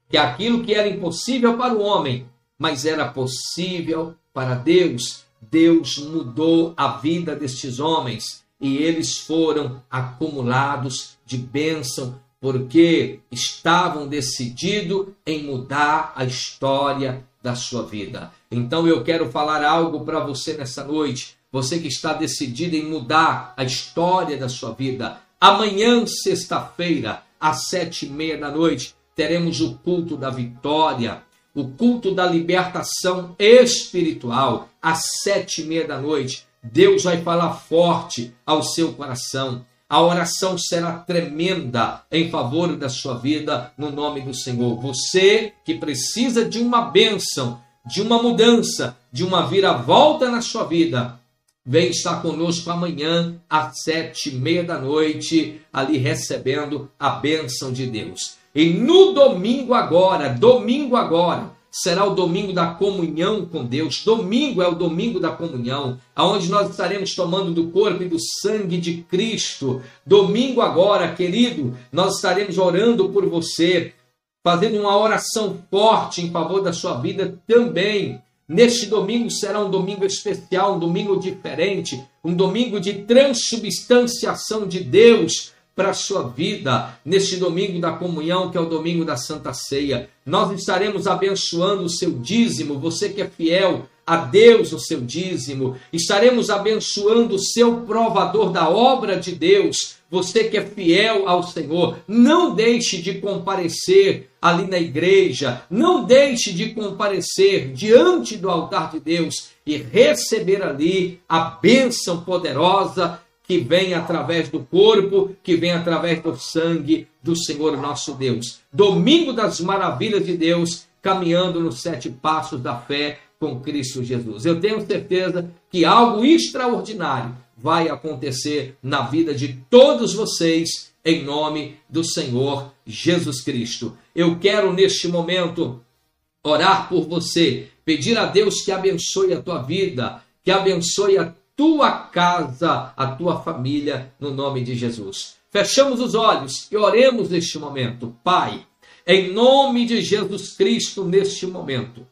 que aquilo que era impossível para o homem, mas era possível para Deus, Deus mudou a vida destes homens e eles foram acumulados de bênção porque estavam decididos em mudar a história da sua vida. Então eu quero falar algo para você nessa noite. Você que está decidido em mudar a história da sua vida. Amanhã, sexta-feira, às sete e meia da noite, teremos o culto da vitória, o culto da libertação espiritual, às sete e meia da noite. Deus vai falar forte ao seu coração. A oração será tremenda em favor da sua vida, no nome do Senhor. Você que precisa de uma bênção, de uma mudança, de uma viravolta na sua vida, vem estar conosco amanhã às sete e meia da noite, ali recebendo a bênção de Deus. E no domingo agora, domingo agora, será o domingo da comunhão com Deus. Domingo é o domingo da comunhão, aonde nós estaremos tomando do corpo e do sangue de Cristo. Domingo agora, querido, nós estaremos orando por você, fazendo uma oração forte em favor da sua vida também. Neste domingo será um domingo especial, um domingo diferente, um domingo de transubstanciação de Deus para a sua vida neste domingo da comunhão, que é o domingo da Santa Ceia. Nós estaremos abençoando o seu dízimo, você que é fiel a Deus o seu dízimo, estaremos abençoando o seu provador da obra de Deus, você que é fiel ao Senhor, não deixe de comparecer ali na igreja, não deixe de comparecer diante do altar de Deus e receber ali a bênção poderosa que vem através do corpo, que vem através do sangue do Senhor nosso Deus. Domingo das maravilhas de Deus, caminhando nos sete passos da fé com Cristo Jesus. Eu tenho certeza que algo extraordinário vai acontecer na vida de todos vocês, em nome do Senhor Jesus Cristo. Eu quero neste momento orar por você, pedir a Deus que abençoe a tua vida, que abençoe a tua casa, a tua família, no nome de Jesus. Fechamos os olhos e oremos neste momento. Pai, em nome de Jesus Cristo, neste momento,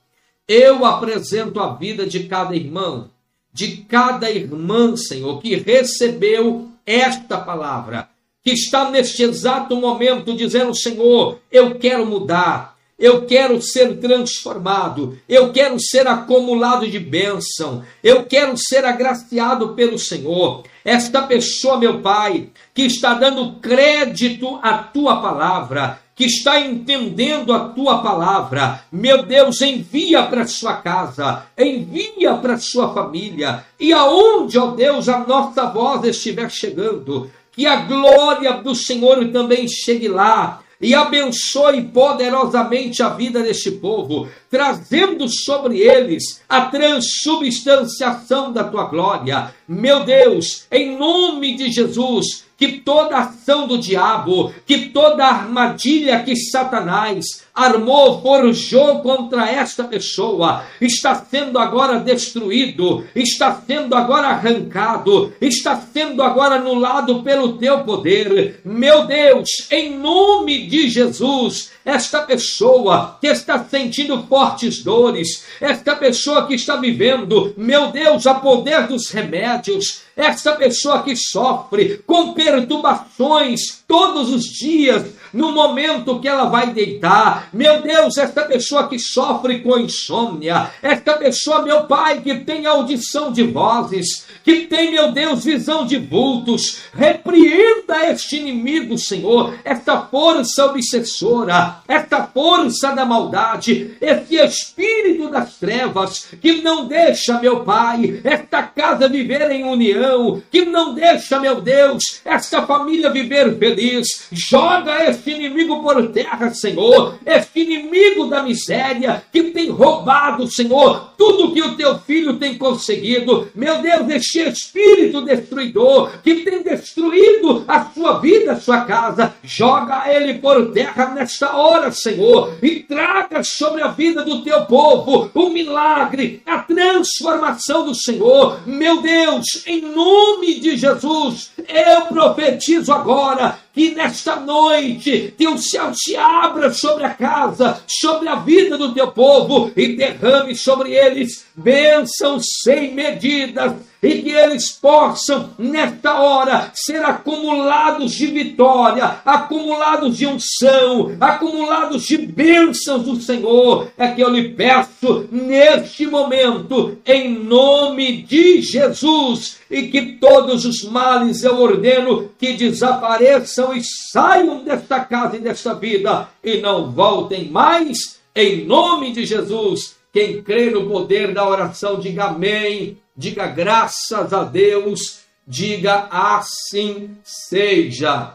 eu apresento a vida de cada irmão, de cada irmã, Senhor, que recebeu esta palavra, que está neste exato momento dizendo: Senhor, eu quero mudar, eu quero ser transformado, eu quero ser acumulado de bênção, eu quero ser agraciado pelo Senhor. Esta pessoa, meu Pai, que está dando crédito à tua palavra, que está entendendo a tua palavra, meu Deus, envia para sua casa, envia para sua família, e aonde, ó Deus, a nossa voz estiver chegando, que a glória do Senhor também chegue lá e abençoe poderosamente a vida deste povo, trazendo sobre eles a transubstanciação da tua glória. Meu Deus, em nome de Jesus, que toda ação do diabo, que toda armadilha que Satanás armou, forjou contra esta pessoa, está sendo agora destruído, está sendo agora arrancado, está sendo agora anulado pelo teu poder. Meu Deus, em nome de Jesus, esta pessoa que está sentindo fortes dores, esta pessoa que está vivendo, meu Deus, a poder dos remédios, esta pessoa que sofre com perturbações todos os dias, no momento que ela vai deitar. Meu Deus, esta pessoa que sofre com insônia, esta pessoa, meu Pai, que tem audição de vozes, que tem, meu Deus, visão de vultos, repreenda este inimigo, Senhor, esta força obsessora, esta força da maldade, esse espírito das trevas que não deixa, meu Pai, esta casa viver em união, que não deixa, meu Deus, esta família viver feliz. Joga este inimigo por terra, Senhor, este inimigo da miséria que tem roubado, Senhor, tudo que o teu filho tem conseguido. Meu Deus, este espírito destruidor que tem destruído a sua vida, a sua casa, joga ele por terra nesta hora, Senhor, e traga sobre a vida do teu povo o milagre, a transformação do Senhor. Meu Deus, em nome de Jesus, eu profetizo agora que nesta noite teu céu se abra sobre a casa, sobre a vida do teu povo e derrame sobre eles bênçãos sem medidas e que eles possam, nesta hora, ser acumulados de vitória, acumulados de unção, acumulados de bênçãos do Senhor. É que eu lhe peço neste momento, em nome de Jesus, e que todos os males eu ordeno que desapareçam e saiam desta casa e desta vida e não voltem mais, em nome de Jesus. Quem crê no poder da oração, diga amém diga graças a Deus, diga assim seja.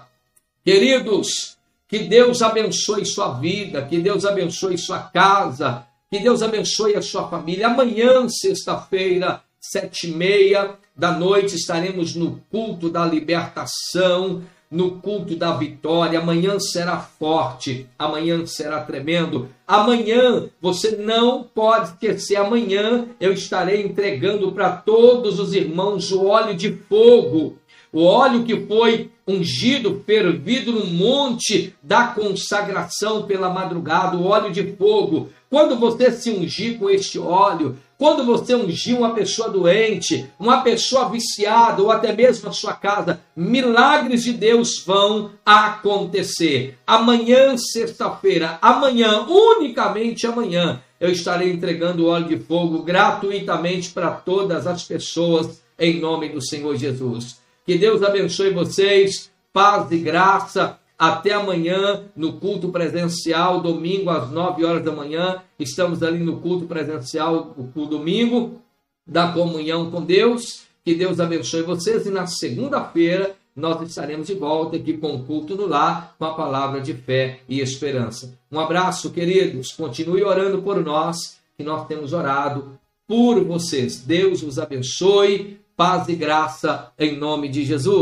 Queridos, que Deus abençoe sua vida, que Deus abençoe sua casa, que Deus abençoe a sua família. Amanhã, sexta-feira, sete e meia da noite, estaremos no culto da libertação no culto da vitória. Amanhã será forte, amanhã será tremendo. Amanhã você não pode esquecer. Amanhã eu estarei entregando para todos os irmãos o óleo de fogo, o óleo que foi ungido, fervido no monte da consagração pela madrugada, o óleo de fogo. Quando você se ungir com este óleo, quando você ungir uma pessoa doente, uma pessoa viciada ou até mesmo a sua casa, milagres de Deus vão acontecer. Amanhã, sexta-feira, amanhã, unicamente amanhã, eu estarei entregando óleo de fogo gratuitamente para todas as pessoas em nome do Senhor Jesus. Que Deus abençoe vocês. paz e graça. Até amanhã no culto presencial, domingo às 9 horas da manhã. Estamos ali no culto presencial, o domingo da comunhão com Deus. Que Deus abençoe vocês e na segunda-feira nós estaremos de volta aqui com o culto no lar, com a palavra de fé e esperança. Um abraço, queridos. Continue orando por nós, que nós temos orado por vocês. Deus os abençoe. Paz e graça em nome de Jesus.